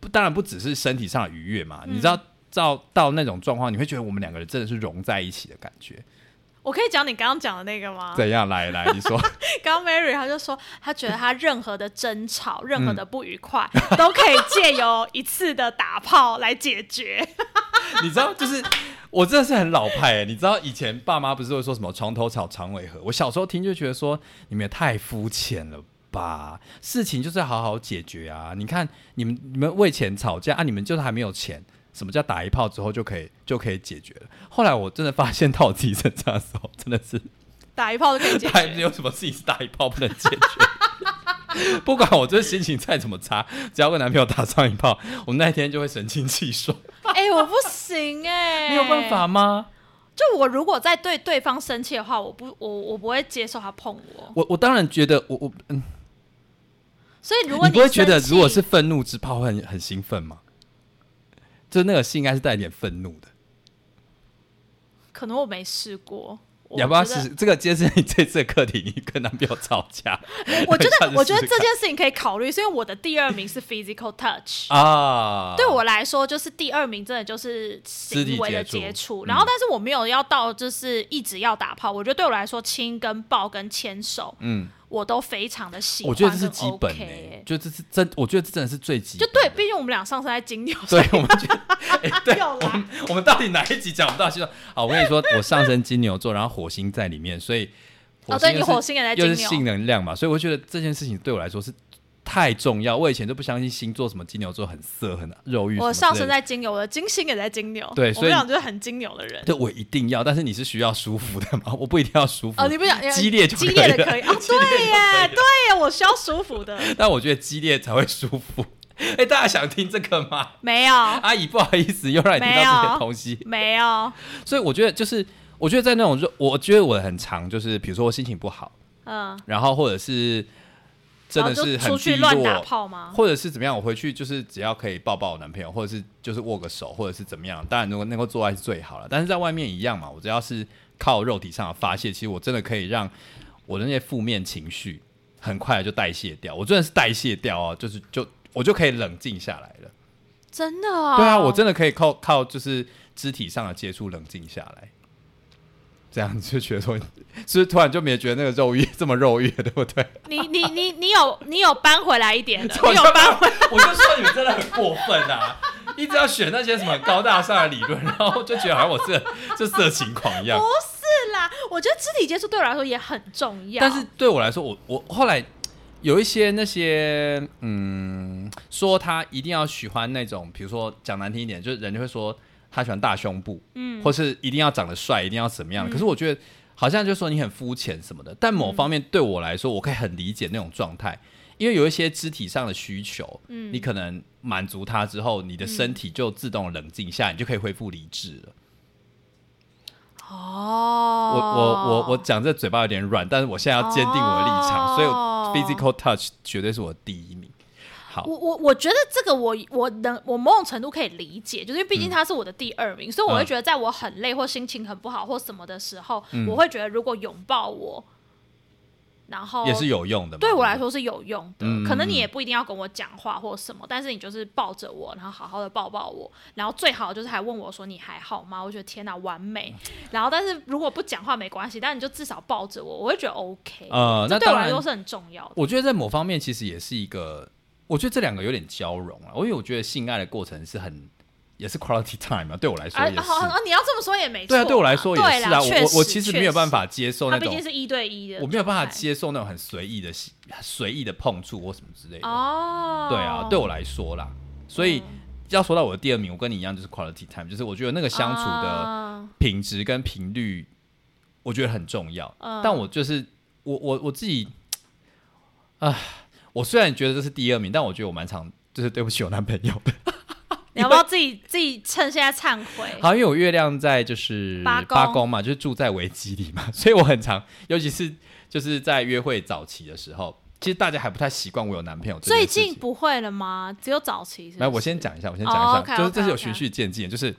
不，当然不只是身体上的愉悦嘛。你知道，到到那种状况，你会觉得我们两个人真的是融在一起的感觉。我可以讲你刚刚讲的那个吗？怎样？来来，你说，*laughs* 刚刚 Mary 他就说，他觉得他任何的争吵、任嗯何的不愉快，*laughs* 都可以借由一次的打炮来解决。*laughs* 你知道，就是我真的是很老派哎。你知道以前爸妈不是会说什么床头吵床尾和？我小时候听就觉得说你们也太肤浅了吧？事情就是要好好解决啊！你看你们你们为钱吵架啊，你们就是还没有钱，什么叫打一炮之后就可以就可以解决了？后来我真的发现到我自己身上的时候，真的是打一炮就可以解还决。有什么事情是打一炮不能解决？不管我这心情再怎么差，只要跟男朋友打上一炮，我那一天就会神清气爽。哎、我不行哎、你有办法？吗？就我如果在对对方生气的话，我不我我不会接受他碰我。我我当然觉得我我嗯，所以如果你不会觉得如果是愤怒之炮会很很兴奋吗？就那个戏应该是带点愤怒的。可能我没试过，要不要觉得试试？这个揭示你这次的课题，你跟男朋友吵架我觉得，*laughs* 我觉得这件事情可以考虑，是因为我的第二名是 physical touch，、啊？对我来说，就是第二名真的就是行为的接触然后但是我没有要到就是一直要打炮，我觉得对我来说，亲跟抱跟牵手，嗯，我都非常的喜欢，我觉得这是基本诶、诶、就这是真，我觉得这真的是最基本。就对，毕竟我们俩上次在金牛，*laughs* 所以我们觉得，*laughs* 哎、对，又来我们我们到底哪一集讲不到？就说，好，我跟你说，我上升金牛座，然后火星在里面，所以哦对你火星也在金牛又是性能量嘛，所以我觉得这件事情对我来说是太重要。我以前都不相信星座什么金牛座很色、很肉欲我上升在金牛，我的金星也在金牛，对所以我就是很金牛的人。对我一定要，但是你是需要舒服的嘛？*laughs* 我不一定要舒服哦，你不想激烈就激烈的可以哦，*laughs* 激烈就对耶，对耶，我需要舒服的，但我觉得激烈才会舒服。*laughs* 哎、大家想听这个吗？没有，阿姨，不好意思，又让你听到这些东西。没有，所以我觉得就是，我觉得在那种热，我觉得我很常就是，比如说我心情不好，嗯，然后或者是真的是很低去乱打落，炮吗？或者是怎么样，我回去就是只要可以抱抱我男朋友，或者是就是握个手，或者是怎么样，当然如果能够做爱是最好了。但是在外面一样嘛，我只要是靠肉体上的发泄，其实我真的可以让我的那些负面情绪很快的就代谢掉。我真的是代谢掉啊，就是就我就可以冷静下来了。真的啊，对啊，我真的可以靠靠就是肢体上的接触冷静下来，这样就觉得说，是不是突然就没觉得那个肉欲这么肉欲了，对不对？你你你你有你有搬回来一点的，*laughs* 我就你有搬回，我就说你们真的很过分啊！*laughs* 一直要选那些什么高大上的理论，然后就觉得好像我是 *laughs* 这色情狂一样。不是啦，我觉得肢体接触对我来说也很重要，但是对我来说，我我后来有一些那些嗯，说他一定要喜欢那种，比如说讲难听一点，就是人就会说他喜欢大胸部，嗯，或是一定要长得帅，一定要怎么样。可是我觉得好像就说你很肤浅什么的，但某方面对我来说，我可以很理解那种状态。因为有一些肢体上的需求，嗯，你可能满足他之后，你的身体就自动冷静下来，你就可以恢复理智了。哦，我我我我讲这嘴巴有点软，但是我现在要坚定我的立场，所以哦 physical touch 绝对是我第一名。好，我我我觉得这个我我能我某种程度可以理解，就是因为毕竟他是我的第二名，所以我会嗯觉得在我很累或心情很不好或什么的时候，嗯我会觉得如果拥抱我，然后也是有用的。对我来说是有用的。嗯可能你也不一定要跟我讲话或什么，但是你就是抱着我，然后好好的抱抱我，然后最好就是还问我说你还好吗？我觉得天哪，完美。*laughs* 然后但是如果不讲话没关系，但你就至少抱着我，我会觉得 OK。呃那对我来说是很重要的。我觉得在某方面其实也是一个，我觉得这两个有点交融啊。因为我觉得性爱的过程是很也是 quality time 啊，对我来说啊也是。好好，你要这么说也没错对啊，嘛。对我来说也是啊。我我其实没有办法接受那种毕竟，是一对一的，我没有办法接受那种很随意的随意的碰触或什么之类的。哦。对啊，对我来说啦，所以要说到我的第二名，我跟你一样，就是 quality time，就是我觉得那个相处的啊品质跟频率，我觉得很重要。嗯但我就是我我我自己，啊，我虽然觉得这是第二名，但我觉得我蛮常就是对不起我男朋友的。*laughs* 你要不要自己自己趁现在忏悔？好，因为我月亮在就是八宫八宫嘛，就是住在危机里嘛，所以我很常，尤其是就是在约会早期的时候，其实大家还不太习惯我有男朋友最。近不会了吗？只有早期是是来，我先讲一下，我先讲一哦下就是这是有循序渐进，就是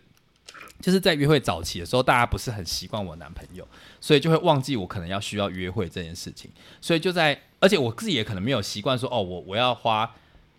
就是在约会早期的时候，大家不是很习惯我男朋友，所以就会忘记我可能要需要约会这件事情，所以就在，而且我自己也可能没有习惯说，哦，我我要花。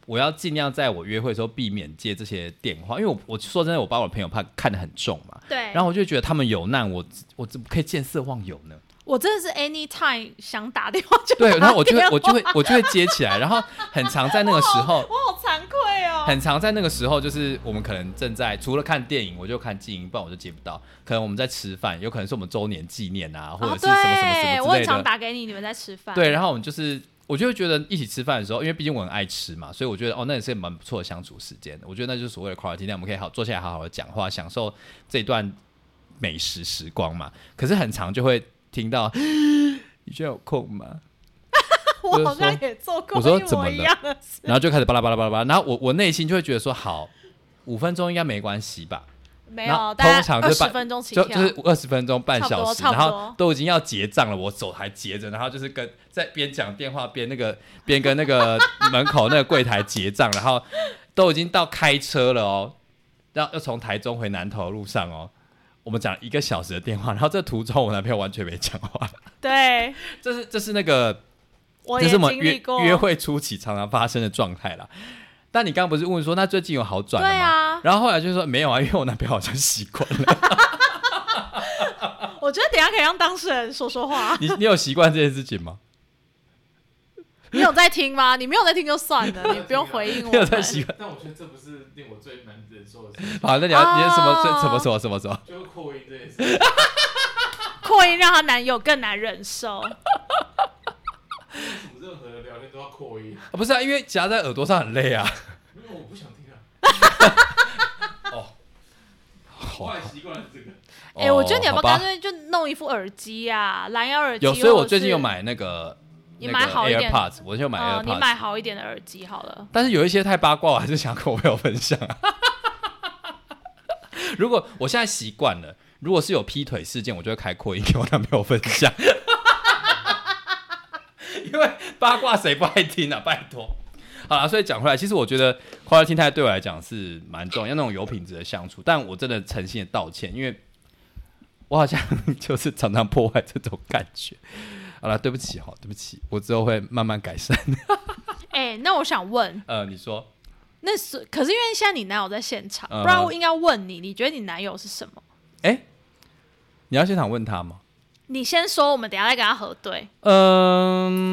我要尽量在我约会的时候避免接这些电话，因为我我说真的，我把我的朋友怕看得很重嘛，对，然后我就觉得他们有难，我我怎么可以见色忘友呢？我真的是 anytime 想打电话就对，然后我就会我就会我就会接起来，然后很常在那个时候，*laughs* 我好惭愧哦。很常在那个时候，就是我们可能正在除了看电影，我就看静音，不然我就接不到。可能我们在吃饭，有可能是我们周年纪念啊，或者哦，是什么什么什么，我很常么之类的。打给你，你们在吃饭。对，然后我们就是我就会觉得一起吃饭的时候，因为毕竟我很爱吃嘛，所以我觉得哦，那也是蛮不错的相处时间。我觉得那就是所谓的 quality，那我们可以好坐下来好好的讲话，享受这段美食时光嘛。可是很长就会听到，*gasps* 你现在有空吗？*laughs* 我好像也做过我说怎么一样的事。然后就开始巴拉巴拉巴拉巴拉，然后我我内心就会觉得说，好，五分钟应该没关系吧？没有，通常就半分钟起跳，就就是二十分钟半小时，然后都已经要结账了，我手还结着，然后就是跟在边讲电话边那个边跟那个门口那个柜台结账，然后都已经到开车了哦，要要从台中回南投的路上哦，我们讲一个小时的电话，然后这途中我男朋友完全没讲话，对，*laughs* 这是这是那个我也这是我们约经历过约会初期常常发生的状态啦。但你刚刚不是问说那最近有好转了吗？对啊，然后后来就说没有啊，因为我男朋友好像习惯了。*laughs* 我觉得等下可以让当事人说说话。你你有习惯这件事情吗？你有在听吗？你没有在听就算了，*laughs* 你不用回应我你有在们。习惯？但我觉得这不是令我最难忍受的事情，好，那你要你要什么哦什么什么什么什么？就是扩音这件事。扩音让她男友更难忍受。为什么任何的聊天都要扩音？啊不是啊，因为夹在耳朵上很累啊。因为我不想听啊。*laughs* 哦，后来习惯这个。哎、我觉得你要不要干脆就弄一副耳机啊，蓝牙耳机？有，所以我最近有，买那个你买好一点 AirPods，我就买哦，你。买好一点的耳机好了。但是有一些太八卦，我还是想跟我朋友分享啊。*laughs* 如果我现在习惯了，如果是有劈腿事件，我就会开扩音给我男朋友分享。*laughs* 因为八卦谁不爱听啊？拜托。好了，所以讲回来，其实我觉得 quality time 对我来讲是蛮重要，那种有品质的相处。但我真的诚心的道歉，因为我好像 *laughs* 就是常常破坏这种感觉。好了，对不起哈，对不起，我之后会慢慢改善。*laughs* 哎、那我想问，呃，你说。那是可是因为现在你男友在现场，嗯不然我应该问你，你觉得你男友是什么？哎、你要现场问他吗？你先说，我们等下再跟他核对，嗯，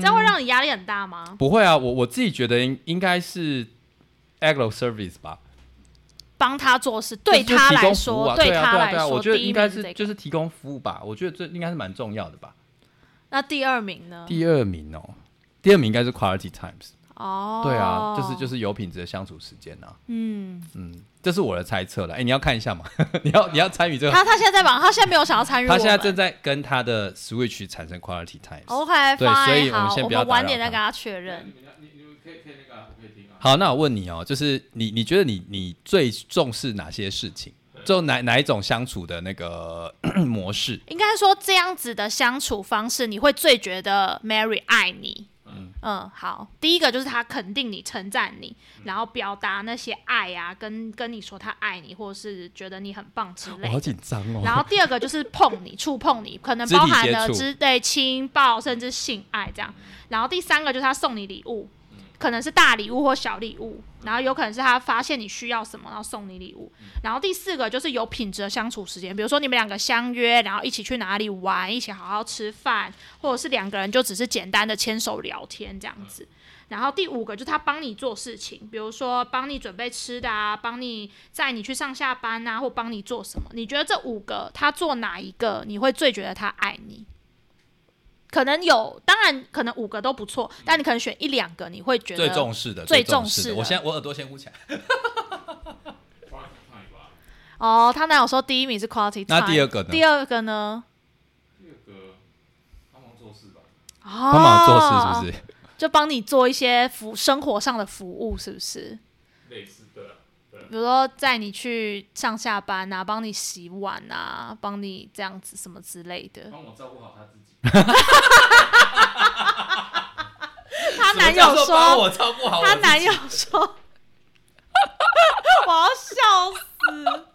这样会让你压力很大吗？不会啊，我我自己觉得应应该是 agro service 吧，帮他做事，对他来说，啊，对啊，他来说，我觉得第一应该是。就是提供服务吧，我觉得这应该是蛮重要的吧。那第二名呢？第二名哦，第二名应该是 quality times，哦，对啊，就是就是有品质的相处时间啊，嗯，嗯，这是我的猜测了。哎、你要看一下嘛，*laughs* 你要你要参与这个，他他现在在忙，他现在没有想要参与。他现在正在跟他的 switch 产生 quality times。OK，对所以我们先不要我晚点再跟他确认。你你你们可以可以那个啊，我可以听啊。好，那我问你哦，就是你你觉得你你最重视哪些事情？就哪哪一种相处的那个 *clears throat* 模式？应该说这样子的相处方式，你会最觉得 Mary 爱你。嗯好，第一个就是他肯定你、称赞你，然后表达那些爱啊，跟跟你说他爱你，或者是觉得你很棒之类我好。紧张哦。然后第二个就是碰你、触碰你，可能包含了之类亲抱，甚至性爱这样。然后第三个就是他送你礼物，可能是大礼物或小礼物，然后有可能是他发现你需要什么，然后送你礼物。然后第四个就是有品质的相处时间，比如说你们两个相约，然后一起去哪里玩，一起好好吃饭，或者是两个人就只是简单的牵手聊天这样子。然后第五个就是他帮你做事情，比如说帮你准备吃的啊，帮你载你去上下班啊，或帮你做什么。你觉得这五个他做哪一个你会最觉得他爱你？可能有，当然可能五个都不错，但你可能选一两个，你会觉得最重视的，最重重视的我先我耳朵先捂起来。*laughs* 哦。他男友说第一名是 quality time，那第二个呢第二个呢？第二个帮忙做事吧。哦，帮忙做事是不是？就帮你做一些服生活上的服务，是不是？类似的啊。比如说载你去上下班啊，帮你洗碗啊，帮你这样子什么之类的。帮我照顾好他自己。*laughs* 她男友说，我照顾好我自己她男友说，我要笑死。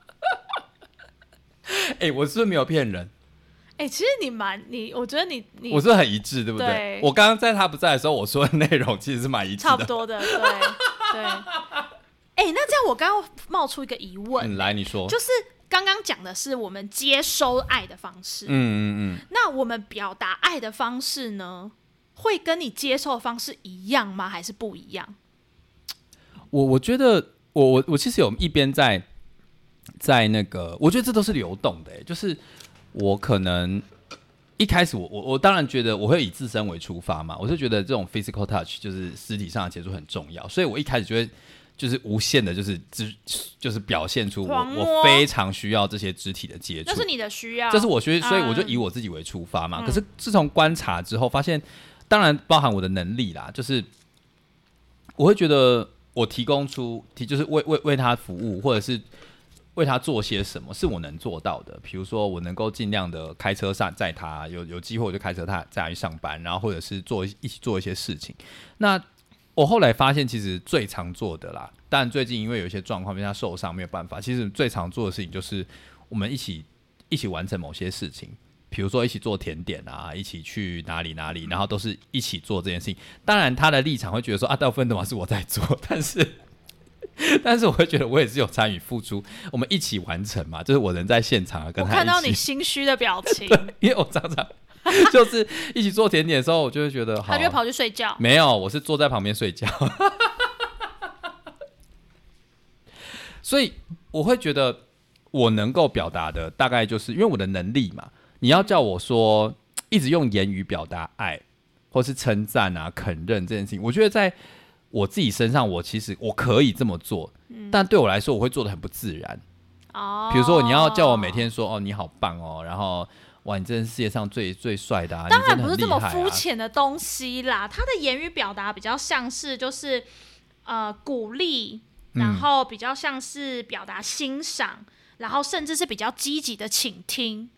*laughs* 哎、我是不是没有骗人？哎、其实你蛮你，我觉得你你我是很一致，对不对？对我刚刚在他不在的时候，我说的内容其实是蛮一致的。差不多的，对对。哎、那这样我刚刚冒出一个疑问，嗯，来你说。就是刚刚讲的是我们接收爱的方式，嗯嗯嗯，那我们表达爱的方式呢，会跟你接受的方式一样吗？还是不一样？我我觉得我我我其实有一边在在那个，我觉得这都是流动的、欸，就是我可能一开始我我我当然觉得我会以自身为出发嘛，我是觉得这种 physical touch 就是实体上的接触很重要，所以我一开始就会就是无限的，就是肢就是表现出我我非常需要这些肢体的接触这，是你的需要，这是我需，所以我就嗯以我自己为出发嘛。嗯可是自从观察之后，发现当然包含我的能力啦，就是我会觉得我提供出提就是为为为他服务，或者是为他做些什么是我能做到的。比如说，我能够尽量的开车上载他，有有机会我就开车他载他去上班，然后或者是做一起做一些事情。那我后来发现，其实最常做的啦，但最近因为有一些状况，因为他受伤没有办法，其实最常做的事情就是我们一起一起完成某些事情，比如说一起做甜点啊，一起去哪里哪里，然后都是一起做这件事情。当然，他的立场会觉得说啊，大部分的嘛是我在做，但是 *laughs* 但是我会觉得我也是有参与付出，我们一起完成嘛，就是我人在现场啊，跟他我看到你，心虚的表情，*laughs* 因为我常常 *laughs* 就是一起做甜点的时候，我就会觉得好他就会跑去睡觉。没有，我是坐在旁边睡觉。*laughs* 所以我会觉得我能够表达的大概就是因为我的能力嘛。你要叫我说一直用言语表达爱，或是称赞啊、肯认这件事情，我觉得在我自己身上，我其实我可以这么做，但对我来说，我会做的很不自然。哦，比如说，你要叫我每天说哦你好棒哦，然后哇你真是世界上最最帅的啊，当然不是这么肤浅的东西啦，他的言语表达比较像是就是呃鼓励，嗯然后比较像是表达欣赏，然后甚至是比较积极的倾听。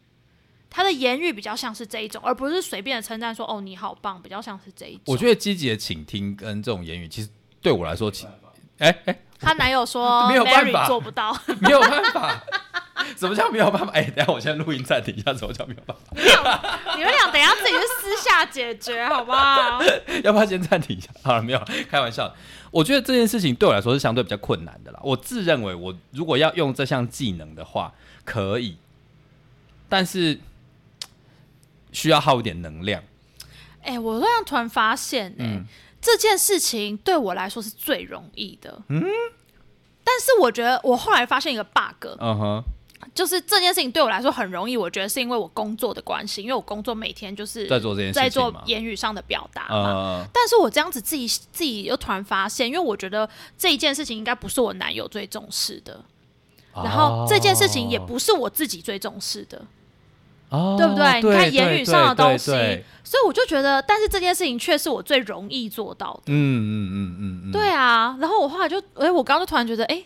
他的言语比较像是这一种，而不是随便的称赞说“哦你好棒”，比较像是这一种。我觉得积极的倾听跟这种言语，其实对我来说，其哎哎，她男友说 *laughs* 没有办法做不到，*laughs* 没有办法。什么叫没有办法？哎、等下我现在录音暂停一下，什么叫没有办法？你们俩等一下自己去私下解决好不好？*laughs* 要不要先暂停一下？好了，没有，开玩笑。我觉得这件事情对我来说是相对比较困难的啦。我自认为，我如果要用这项技能的话，可以，但是需要耗一点能量。哎、我突然突然发现、哎、嗯这件事情对我来说是最容易的。嗯，但是我觉得我后来发现一个 bug，嗯哼，就是这件事情对我来说很容易。我觉得是因为我工作的关系，因为我工作每天就是在做这件事情在做言语上的表达嘛。呃，但是我这样子自己自己又突然发现，因为我觉得这一件事情应该不是我男友最重视的，然后这件事情也不是我自己最重视的。哦，对不对你看言语上的东西所以我就觉得，但是这件事情却是我最容易做到的。嗯嗯嗯嗯嗯，对啊，然后我后来就，哎、我刚刚就突然觉得，哎、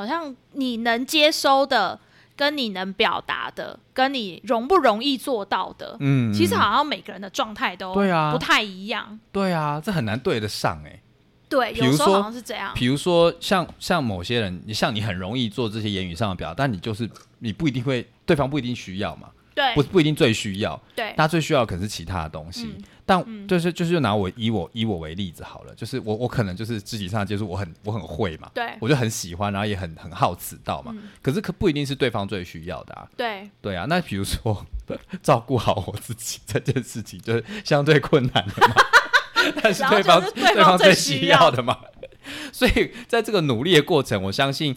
好像你能接收的，跟你能表达的，跟你容不容易做到的，嗯，嗯其实好像每个人的状态都对啊。不太一样。对啊，这很难对得上哎、对，比如说好像是这样。比如说像像某些人，你像你很容易做这些言语上的表达，但你就是你不一定会，对方不一定需要嘛，对。不不一定最需要，对，他最需要的可能是其他的东西。嗯但嗯就是就是就拿我以我以我为例子好了，就是我我可能就是肢体上的接触我很我很会嘛，对我就很喜欢，然后也很很好此道嘛。嗯可是可不一定是对方最需要的啊。对，对啊，那比如说照顾好我自己这件事情，就是相对困难的嘛，*laughs* 但是对方是对方方最最需需要的嘛。所以在这个努力的过程，我相信，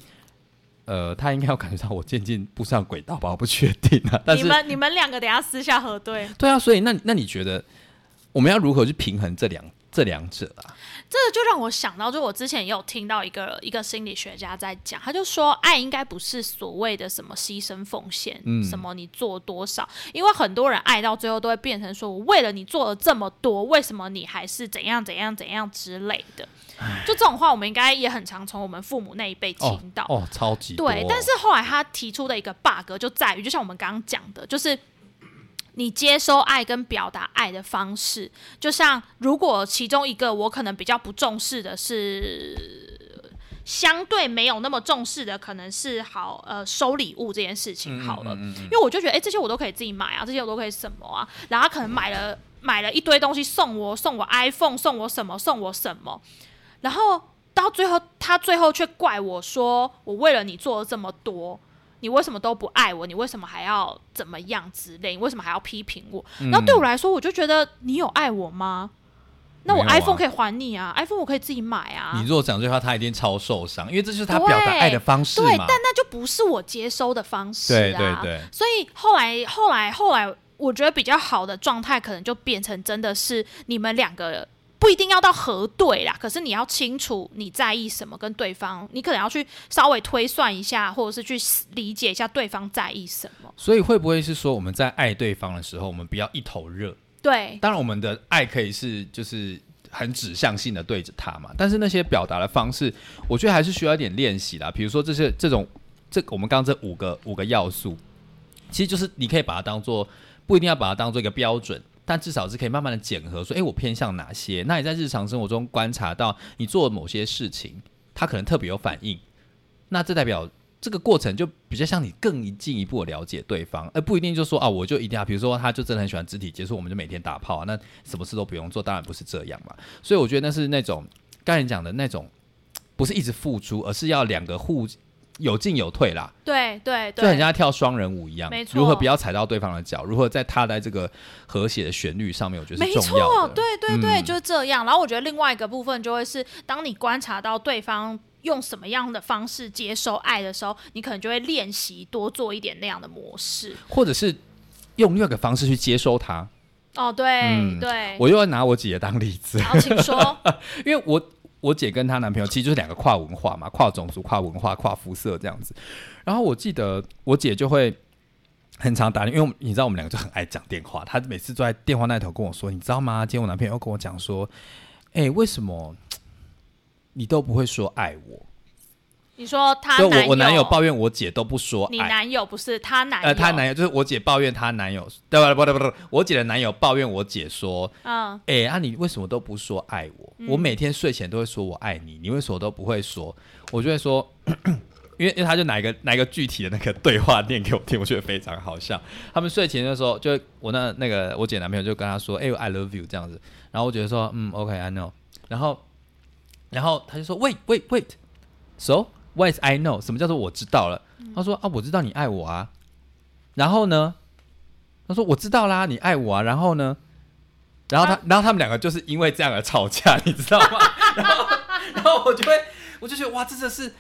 呃，他应该要感觉到我渐渐步上轨道吧，我不确定啊。但是，你们你们两个等下私下核对。对啊，所以那那你觉得我们要如何去平衡这两这两者啊？这个就让我想到，就我之前也有听到一个一个心理学家在讲，他就说，爱应该不是所谓的什么牺牲奉献，嗯什么你做多少，因为很多人爱到最后都会变成说，我为了你做了这么多，为什么你还是怎样怎样怎样之类的。就这种话，我们应该也很常从我们父母那一辈哦听到。哦，超级对，但是后来他提出的一个 bug 就在于，就像我们刚刚讲的，就是你接收爱跟表达爱的方式，就像如果其中一个我可能比较不重视的是。相对没有那么重视的，可能是好呃收礼物这件事情好了，嗯嗯嗯。因为我就觉得哎、诶这些我都可以自己买啊，这些我都可以什么啊，然后他可能买了买了一堆东西送我，送我 iPhone，送我什么，送我什么，然后到最后，他最后却怪我说：“我为了你做了这么多，你为什么都不爱我？你为什么还要怎么样之类？你为什么还要批评我？”然后对我来说，我就觉得你有爱我吗？那我 iPhone 可以还你啊，iPhone 我可以自己买啊。你如果讲这句话，他一定超受伤，因为这就是他表达爱的方式对，但。那就不是我接收的方式啊。对对对所以后来后来后来，我觉得比较好的状态，可能就变成真的是你们两个不一定要到核对啦，可是你要清楚你在意什么，跟对方你可能要去稍微推算一下，或者是去理解一下对方在意什么。所以会不会是说我们在爱对方的时候，我们不要一头热？对，当然我们的爱可以是就是很指向性的对着他嘛，但是那些表达的方式，我觉得还是需要一点练习啦。比如说这些这种这我们刚刚这五个五个要素，其实就是你可以把它当做不一定要把它当做一个标准。但至少是可以慢慢的检核，说，诶，我偏向哪些？那你在日常生活中观察到你做某些事情，他可能特别有反应，那这代表这个过程就比较像你更进一步了解对方，而不一定就说啊，我就一定要，比如说他就真的很喜欢肢体接触，我们就每天打炮啊，那什么事都不用做，当然不是这样嘛。所以我觉得那是那种刚才讲的那种，*tsk* 不是一直付出，而是要两个互。有进有退啦，对对对，就很像跳双人舞一样，没错。如何不要踩到对方的脚？如何在踏在这个和谐的旋律上面？我觉得是重要的。对对对，就是这样。然后我觉得另外一个部分就会是，当你观察到对方用什么样的方式接收爱的时候，你可能就会练习多做一点那样的模式，或者是用另外一个方式去接收他。哦，对对，我又要拿我姐当例子，好，请说，*laughs* 因为我。我姐跟她男朋友其实就是两个跨文化嘛，跨种族、跨文化、跨肤色这样子。然后我记得我姐就会很常打，因为你知道我们两个就很爱讲电话。她每次坐在电话那头跟我说：“你知道吗？今天我男朋友跟我讲说，哎，为什么你都不会说爱我？”你说他，我我男友抱怨我姐都不说，你男友不是他男，呃，他男友就是我姐抱怨她男友，对吧？不对不对，我姐的男友抱怨我姐说，嗯，哎，啊，你为什么都不说爱我？我每天睡前都会说我爱你，你为什么都不会说？我就会说，*clears throat* 因为因为他就拿一个拿一个具体的那个对话念给我听，我觉得非常好笑。他们睡前的时候，就我那那个我姐男朋友就跟他说，哎，I love you 这样子，然后我觉得说，嗯，OK，I know，然后然后他就说，Wait wait wait，so。What is I know？什么叫做我知道了？他说啊，我知道你爱我啊。然后呢？他说我知道啦，你爱我啊。然后呢？然后他，然后他们两个就是因为这样而吵架，*laughs* 你知道吗？然后，然后我就会，我就觉得哇，这真的是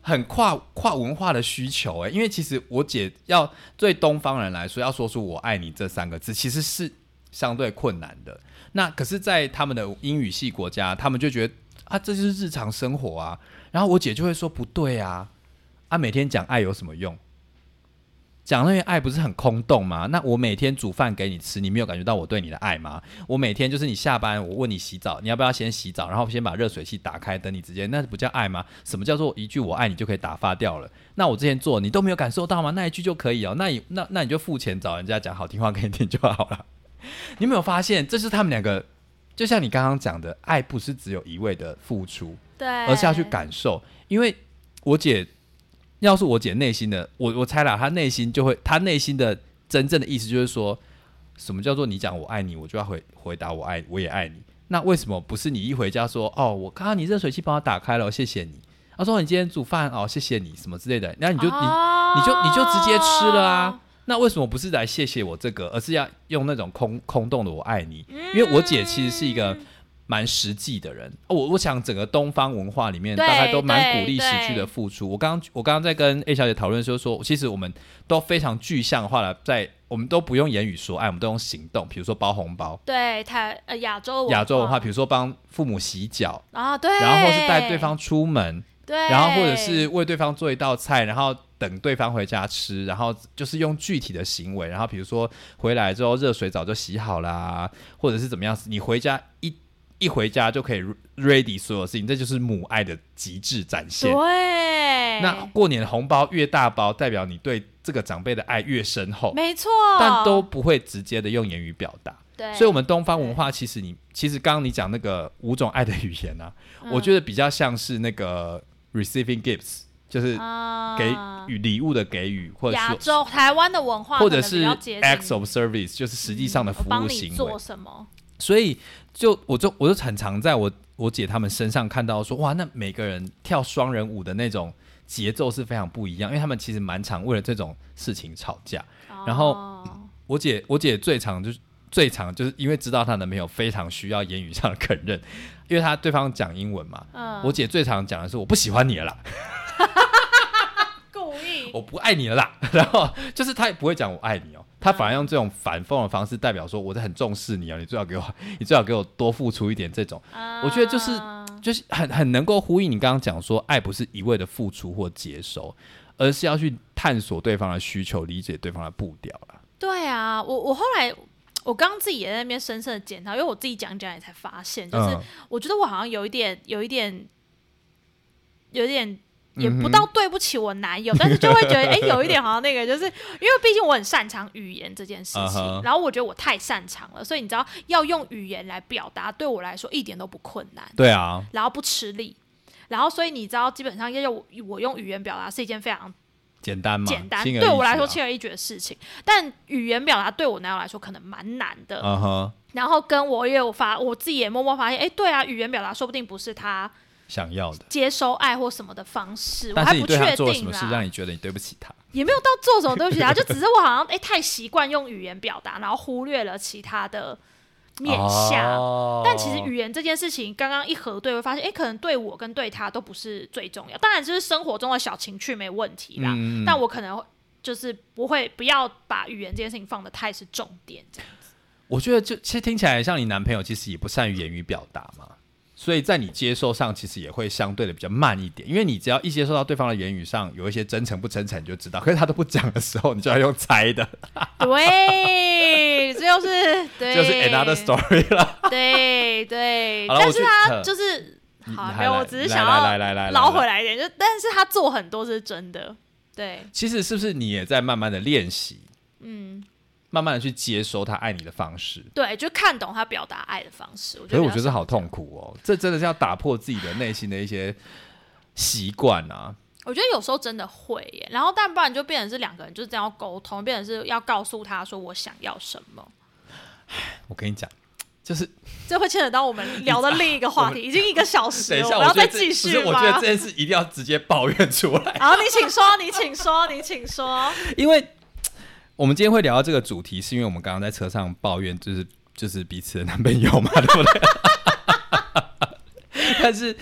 很跨跨文化的需求哎。因为其实我姐要对东方人来说，要说出我爱你这三个字，其实是相对困难的。那可是，在他们的英语系国家，他们就觉得啊，这就是日常生活啊。然后我姐就会说：“不对啊，啊，每天讲爱有什么用？讲那些爱不是很空洞吗？那我每天煮饭给你吃，你没有感觉到我对你的爱吗？我每天就是你下班，我问你洗澡，你要不要先洗澡？然后先把热水器打开，等你直接，那不叫爱吗？什么叫做一句我爱你就可以打发掉了？那我之前做你都没有感受到吗？那一句就可以哦？那你那那你就付钱找人家讲好听话给你听就好了。你有没有发现，这是他们两个，就像你刚刚讲的，爱不是只有一味的付出。”对，而是要去感受，因为我姐要是我姐内心的，我我猜了，她内心就会，她内心的真正的意思就是说，什么叫做你讲我爱你，我就要回回答我爱，我也爱你。那为什么不是你一回家说，哦，我刚刚你热水器帮我打开了，谢谢你。他说你今天煮饭哦，谢谢你什么之类的，那你就你你就你就直接吃了啊。那为什么不是来谢谢我这个，而是要用那种空空洞的我爱你？因为我姐其实是一个。蛮实际的人，我我想整个东方文化里面，大概都蛮鼓励实际的付出。我刚刚我刚刚在跟 A 小姐讨论的时候说，其实我们都非常具象化了，在我们都不用言语说爱，我们都用行动，比如说包红包，对，台呃亚洲亚洲文化，比如说帮父母洗脚啊，对，然后或是带对方出门，对，然后或者是为对方做一道菜，然后等对方回家吃，然后就是用具体的行为，然后比如说回来之后热水澡就洗好啦，或者是怎么样，你回家一。一回家就可以 ready 所有事情，这就是母爱的极致展现。对，那过年的红包越大包，代表你对这个长辈的爱越深厚。没错，但都不会直接的用言语表达。对，所以，我们东方文化其实，你其实刚刚你讲那个五种爱的语言呢，我觉得比较像是那个 receiving gifts，就是给予礼物的给予，或者亚洲台湾的文化，或者是 acts of service，就是实际上的服务行为。做什么？所以。就我就我就很常在我我姐他们身上看到说哇，那每个人跳双人舞的那种节奏是非常不一样，因为他们其实蛮常为了这种事情吵架。然后我姐我姐最常就是最常就是因为知道她男朋友非常需要言语上的肯认，因为她对方讲英文嘛。我姐最常讲的是我不喜欢你了啦，*laughs* 故意 *laughs* 我不爱你了啦。*laughs* 然后就是她也不会讲我爱你哦。他反而用这种反讽的方式，代表说我在很重视你啊，你最好给我，*laughs* 你最好给我多付出一点。这种，我觉得就是就是很很能够呼应你刚刚讲说，爱不是一味的付出或接收，而是要去探索对方的需求，理解对方的步调了。对啊，我我后来我刚刚自己也在那边深深的检讨，因为我自己讲讲也才发现，就是我觉得我好像有一点有一点有点。也不到对不起我男友，但是就会觉得哎，有一点好像那个，就是因为毕竟我很擅长语言这件事情，然后我觉得我太擅长了，所以你知道要用语言来表达，对我来说一点都不困难。对啊，然后不吃力，然后所以你知道，基本上要我用语言表达是一件非常简单吗？简单，对我来说轻而易举的事情，但语言表达对我男友来说可能蛮难的。然后跟我也有发，我自己也默默发现，哎，对啊，语言表达说不定不是他。想要的接收爱或什么的方式，我还不确定做什么事让你觉得你对不起他？也没有到做什么对不起他，就只是我好像哎太习惯用语言表达，然后忽略了其他的面相。但其实语言这件事情，刚刚一核对，会发现哎，可能对我跟对他都不是最重要。当然，就是生活中的小情趣没问题啦。但我可能就是不会不要把语言这件事情放的太是重点这样子。我觉得就其实听起来像你男朋友，其实也不善于言语表达嘛。所以在你接受上，其实也会相对的比较慢一点，因为你只要一接受到对方的言语上有一些真诚不真诚，你就知道。可是他都不讲的时候，你就要用猜的。*laughs* 对，这就是对，就是 another story 了。对对，但是他就是好，没有，我只是想要来来来捞回来一点，就但是他做很多是真的。对，其实是不是你也在慢慢的练习？嗯。慢慢的去接收他爱你的方式，对，就看懂他表达爱的方式。所以我觉得好痛苦哦，这真的是要打破自己的内心的一些习惯啊。我觉得有时候真的会耶，然后但不然就变成是两个人就是这样沟通，变成是要告诉他说我想要什么。我跟你讲，就是 *laughs* 这会牵扯到我们聊的另一个话题，*laughs* 已经一个小时，*laughs* 等一下我要再继续我觉得这件事一定要直接抱怨出来。好，你请说，你请说，你请说，因为。我们今天会聊到这个主题，是因为我们刚刚在车上抱怨，就是就是彼此的男朋友嘛，对不对？*laughs* 但是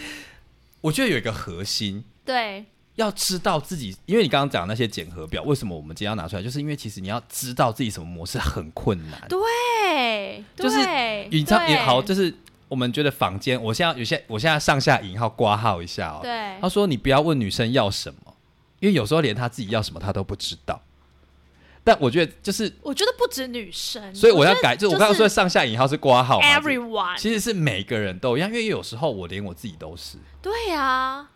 我觉得有一个核心，对，要知道自己，因为你刚刚讲那些检核表，为什么我们今天要拿出来？就是因为其实你要知道自己什么模式很困难，对，就是你知道也好，就是我们觉得房间，我现在有些，我现在上下引号挂号一下哦，对，他说你不要问女生要什么，因为有时候连他自己要什么他都不知道。但我觉得就是，我觉得不止女生，所以我要改，就我刚刚说上下引号是挂号，everyone，其实是每个人都一样，因为有时候我连我自己都是，对呀，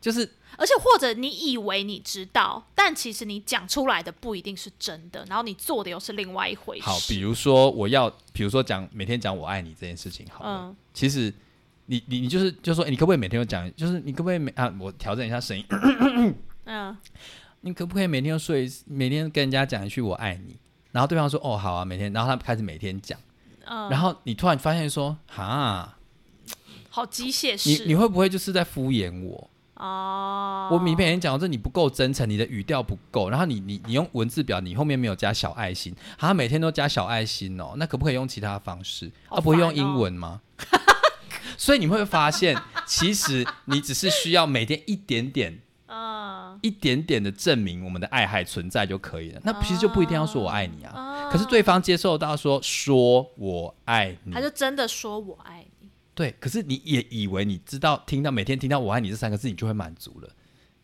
就是，而且或者你以为你知道，但其实你讲出来的不一定是真的，然后你做的又是另外一回事。好，比如说我要，比如说讲每天讲我爱你这件事情，好了，其实你你你就是就说，你可不可以每天都讲，就是你可不可以每啊，我调整一下声音，嗯。你可不可以每天都说一，每天跟人家讲一句“我爱你”，然后对方说“哦，好啊”，每天，然后他开始每天讲，然后你突然发现说“哈，好机械式”，你你会不会就是在敷衍我？哦，我每天讲这你不够真诚，你的语调不够，然后你你你用文字表，你后面没有加小爱心，好，每天都加小爱心哦，那可不可以用其他方式？啊，不会用英文吗？*laughs* 所以你会发现，其实你只是需要每天一点点。一点点的证明我们的爱还存在就可以了，那其实就不一定要说我爱你啊。可是对方接受到说说我爱你，他就真的说我爱你。对，可是你也以为你知道听到每天听到我爱你这三个字，你就会满足了。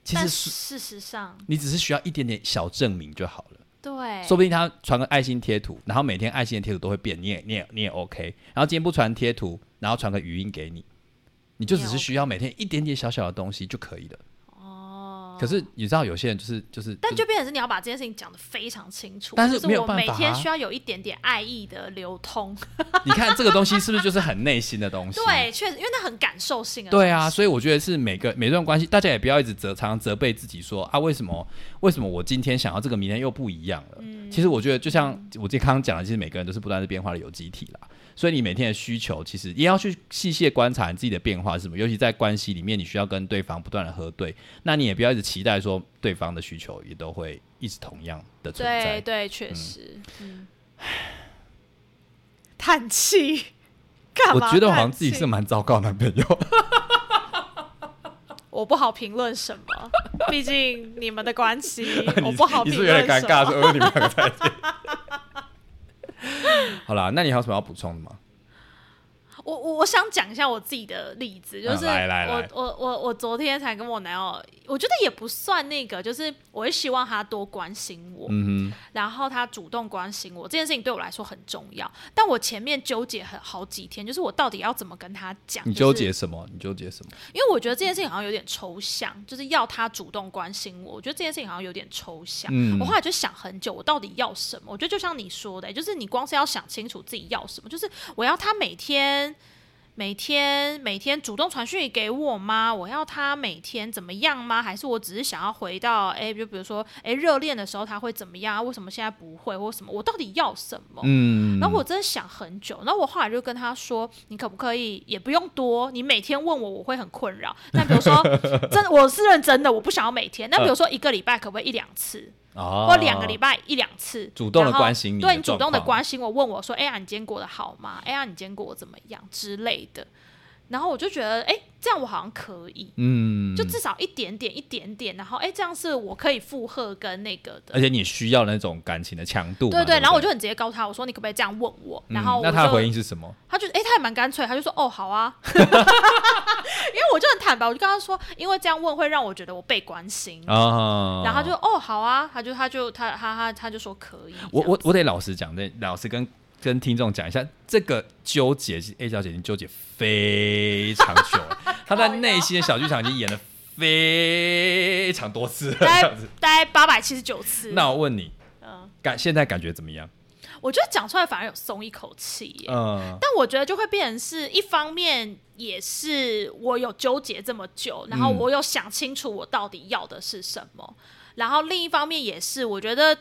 其实事实上，你只是需要一点点小证明就好了。对，说不定他传个爱心贴图，然后每天爱心的贴图都会变，你也你也你也 OK。然后今天不传贴图，然后传个语音给你，你就只是需要每天一点点小小的东西就可以了。可是你知道有些人就是就是，但就变成是你要把这件事情讲的非常清楚。但是没有办法，每天需要有一点点爱意的流通。*laughs* 你看这个东西是不是就是很内心的东西？对，确实，因为那很感受性啊。对啊，所以我觉得是每个每段关系，大家也不要一直责常常责备自己说啊，为什么为什么我今天想要这个，明天又不一样了？嗯，其实我觉得就像我刚刚讲的，其实每个人都是不断的变化的有机体啦。所以你每天的需求，其实也要去细细观察你自己的变化是什么。尤其在关系里面，你需要跟对方不断的核对，那你也不要一直期待说对方的需求也都会一直同样的存在。对对，确实。嗯。叹气。*laughs* 我觉得我好像自己是蛮糟糕男朋友。*laughs* 我不好评论什么，*laughs* 毕竟你们的关系，我不好评论。你是有点尴尬，说你们两个在一起。好啦那你还有什么要补充的吗？我我我想讲一下我自己的例子，就是我我我我昨天才跟我男友，我觉得也不算那个，就是我会希望他多关心我，嗯然后他主动关心我，这件事情对我来说很重要。但我前面纠结很好几天，就是我到底要怎么跟他讲？你纠结什么？你纠结什么？因为我觉得这件事情好像有点抽象，就是要他主动关心我。我觉得这件事情好像有点抽象。嗯我后来就想很久，我到底要什么？我觉得就像你说的、就是你光是要想清楚自己要什么，就是我要他每天。每天每天主动传讯给我吗？我要他每天怎么样吗？还是我只是想要回到哎，就比如说哎热恋的时候他会怎么样？为什么现在不会或什么？我到底要什么？嗯，然后我真的想很久，然后我后来就跟他说：“你可不可以也不用多，你每天问我，我会很困扰。那比如说，*laughs* 真的我是认真的，我不想要每天。那比如说一个礼拜可不可以一两次，哦或两个礼拜一两次，主动地然后关心你对你主动的关心我，问我说：‘哎呀，你今天过得好吗？’哎呀，你今天过得怎么样之类的。然后我就觉得，哎，这样我好像可以。嗯，就至少一点点，一点点，然后哎，这样是我可以负荷跟那个的，而且你需要那种感情的强度嘛，对对不然后我就很直接告诉他，我说你可不可以这样问我？然后嗯那他的回应是什么？他就哎、他也蛮干脆，他就说哦好啊，*laughs* *laughs* 因为我就很坦白，我就跟他说，因为这样问会让我觉得我被关心，啊，然后他就哦好啊，他就他就他他他他就说可以，我我我得老实讲，得老实跟跟听众讲一下，这个纠结 A 小姐已经纠结非常久了，*laughs* 她在内心的小剧场已经演了非常多次大概。大概八百七十九次，那我问你，嗯，感现在感觉怎么样？我觉得讲出来反而有松一口气耶。嗯，但我觉得就会变成是一方面，也是我有纠结这么久，然后嗯我有想清楚我到底要的是什么，然后另一方面也是我觉得，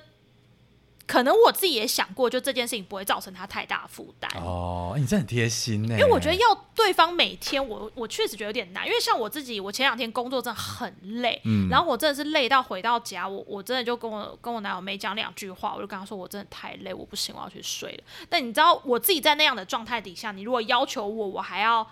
可能我自己也想过，就这件事情不会造成他太大的负担。哦，欸你这很贴心呢，因为我觉得要对方每天，我我确实觉得有点难，因为像我自己，我前两天工作真的很累，嗯然后我真的是累到回到家，我我真的就跟我跟我男友没讲两句话，我就跟他说我真的太累，我不行，我要去睡了。但你知道我自己在那样的状态底下，你如果要求我，我还要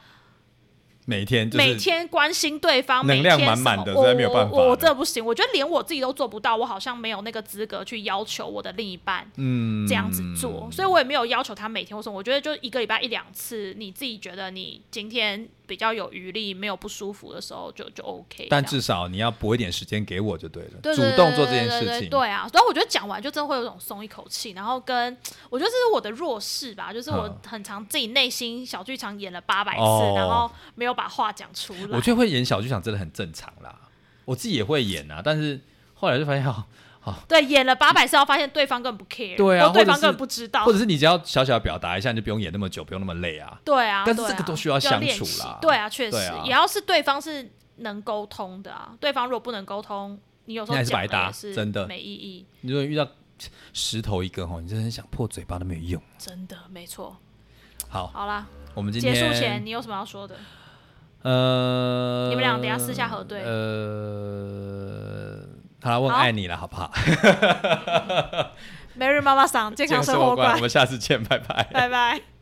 每天就是每天关心对方，能量每天满满的实在没有办法我我我的真的不行，我觉得连我自己都做不到，我好像没有那个资格去要求我的另一半嗯这样子做，所以我也没有要求他每天或什么。我觉得就一个礼拜一两次，你自己觉得你今天比较有余力，没有不舒服的时候，就就 OK。但至少你要拨一点时间给我就对了，对对主动做这件事情。对啊，所以我觉得讲完就真的会有种松一口气，然后跟我觉得这是我的弱势吧，就是我嗯很常自己内心小剧场演了八百次，哦然后没有把话讲出来。我觉得会演小剧场真的很正常啦，我自己也会演啊，但是后来就发现哦，对演了八百次，后发现对方根本不 care，对啊对方根本不知道或。者是你只要小小地表达一下，你就不用演那么久，不用那么累啊。对啊，但是对啊这个都需要相处啦对啊，确实啊也要是对方是能沟通的啊。对方如果不能沟通，你有时候那还是白搭是真的没意义。你如果遇到石头一个吼，你真的很想破嘴巴都没有用。真的没错。好，好啦，我们今结天束前你有什么要说的？呃，你们俩等下私下核对呃，好了，问好爱你了，好不好？*laughs* Mary 妈妈桑健康生活健康馆，我，们下次见，拜拜。拜拜。